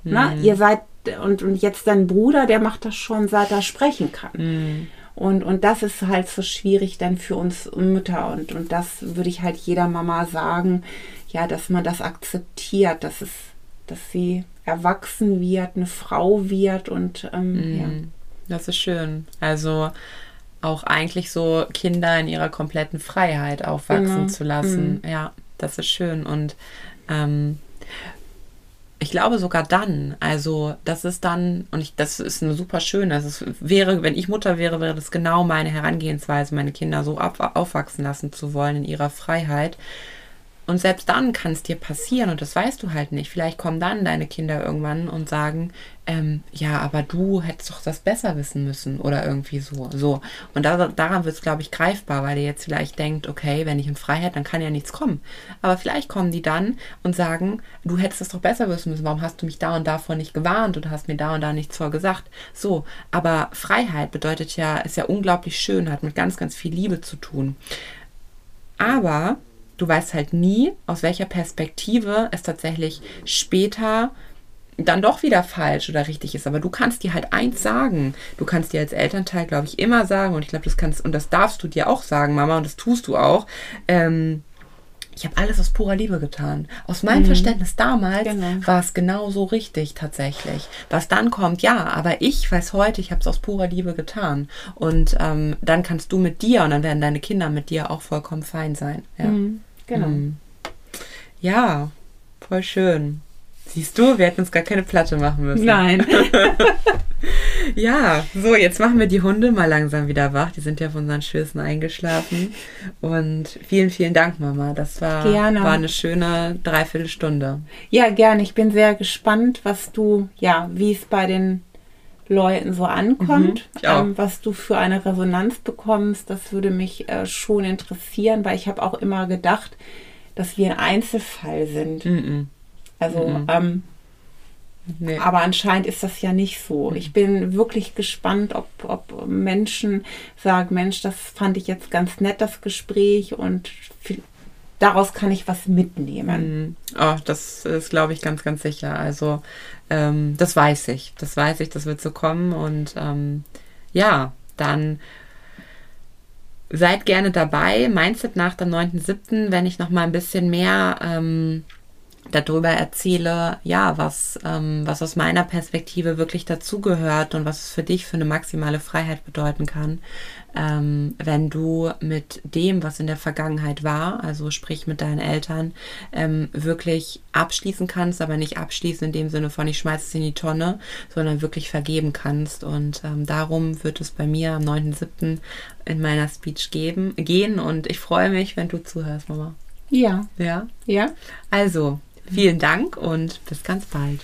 Mhm. Na, ihr seid, und, und jetzt dein Bruder, der macht das schon, seit er sprechen kann. Mhm. Und, und das ist halt so schwierig dann für uns Mütter. Und, und das würde ich halt jeder Mama sagen, ja, dass man das akzeptiert, dass es, dass sie erwachsen wird, eine Frau wird und ähm, mhm. ja. Das ist schön. Also auch eigentlich so Kinder in ihrer kompletten Freiheit aufwachsen genau. zu lassen. Mhm. Ja, das ist schön. Und ähm, ich glaube sogar dann, also das ist dann, und ich, das ist eine super schöne, es wäre, wenn ich Mutter wäre, wäre das genau meine Herangehensweise, meine Kinder so auf, aufwachsen lassen zu wollen in ihrer Freiheit, und selbst dann kann es dir passieren und das weißt du halt nicht. Vielleicht kommen dann deine Kinder irgendwann und sagen, ähm, ja, aber du hättest doch das besser wissen müssen oder irgendwie so. so. Und da, daran wird es, glaube ich, greifbar, weil ihr jetzt vielleicht denkt, okay, wenn ich in Freiheit, dann kann ja nichts kommen. Aber vielleicht kommen die dann und sagen, du hättest das doch besser wissen müssen. Warum hast du mich da und davor nicht gewarnt und hast mir da und da nichts vorgesagt? So, aber Freiheit bedeutet ja, ist ja unglaublich schön, hat mit ganz, ganz viel Liebe zu tun. Aber du weißt halt nie, aus welcher Perspektive es tatsächlich später dann doch wieder falsch oder richtig ist. Aber du kannst dir halt eins sagen. Du kannst dir als Elternteil, glaube ich, immer sagen, und ich glaube, das kannst, und das darfst du dir auch sagen, Mama, und das tust du auch. Ähm, ich habe alles aus purer Liebe getan. Aus meinem mhm. Verständnis damals genau. war es genau so richtig tatsächlich. Was dann kommt, ja, aber ich weiß heute, ich habe es aus purer Liebe getan. Und ähm, dann kannst du mit dir und dann werden deine Kinder mit dir auch vollkommen fein sein. Ja, mhm. Genau. Mhm. Ja, voll schön. Siehst du, wir hätten uns gar keine Platte machen müssen. Nein. ja, so, jetzt machen wir die Hunde mal langsam wieder wach. Die sind ja von unseren Schößen eingeschlafen. Und vielen, vielen Dank, Mama. Das war, gerne. war eine schöne Dreiviertelstunde. Ja, gerne. Ich bin sehr gespannt, was du, ja, wie es bei den Leuten so ankommt, mhm, ähm, was du für eine Resonanz bekommst. Das würde mich äh, schon interessieren, weil ich habe auch immer gedacht, dass wir ein Einzelfall sind. Mhm. Also, mhm. ähm, nee. aber anscheinend ist das ja nicht so. Mhm. Ich bin wirklich gespannt, ob, ob Menschen sagen, Mensch, das fand ich jetzt ganz nett, das Gespräch und daraus kann ich was mitnehmen. Oh, das ist, glaube ich, ganz, ganz sicher. Also, ähm, das weiß ich. Das weiß ich, das wird so kommen. Und ähm, ja, dann seid gerne dabei. Mindset nach dem 9.7., wenn ich noch mal ein bisschen mehr ähm, darüber erzähle, ja, was, ähm, was aus meiner Perspektive wirklich dazugehört und was es für dich für eine maximale Freiheit bedeuten kann, ähm, wenn du mit dem, was in der Vergangenheit war, also sprich mit deinen Eltern, ähm, wirklich abschließen kannst, aber nicht abschließen in dem Sinne von ich schmeiße es in die Tonne, sondern wirklich vergeben kannst. Und ähm, darum wird es bei mir am 9.7. in meiner Speech geben, gehen und ich freue mich, wenn du zuhörst, Mama. Ja. Ja? Ja. Also, Vielen Dank und bis ganz bald.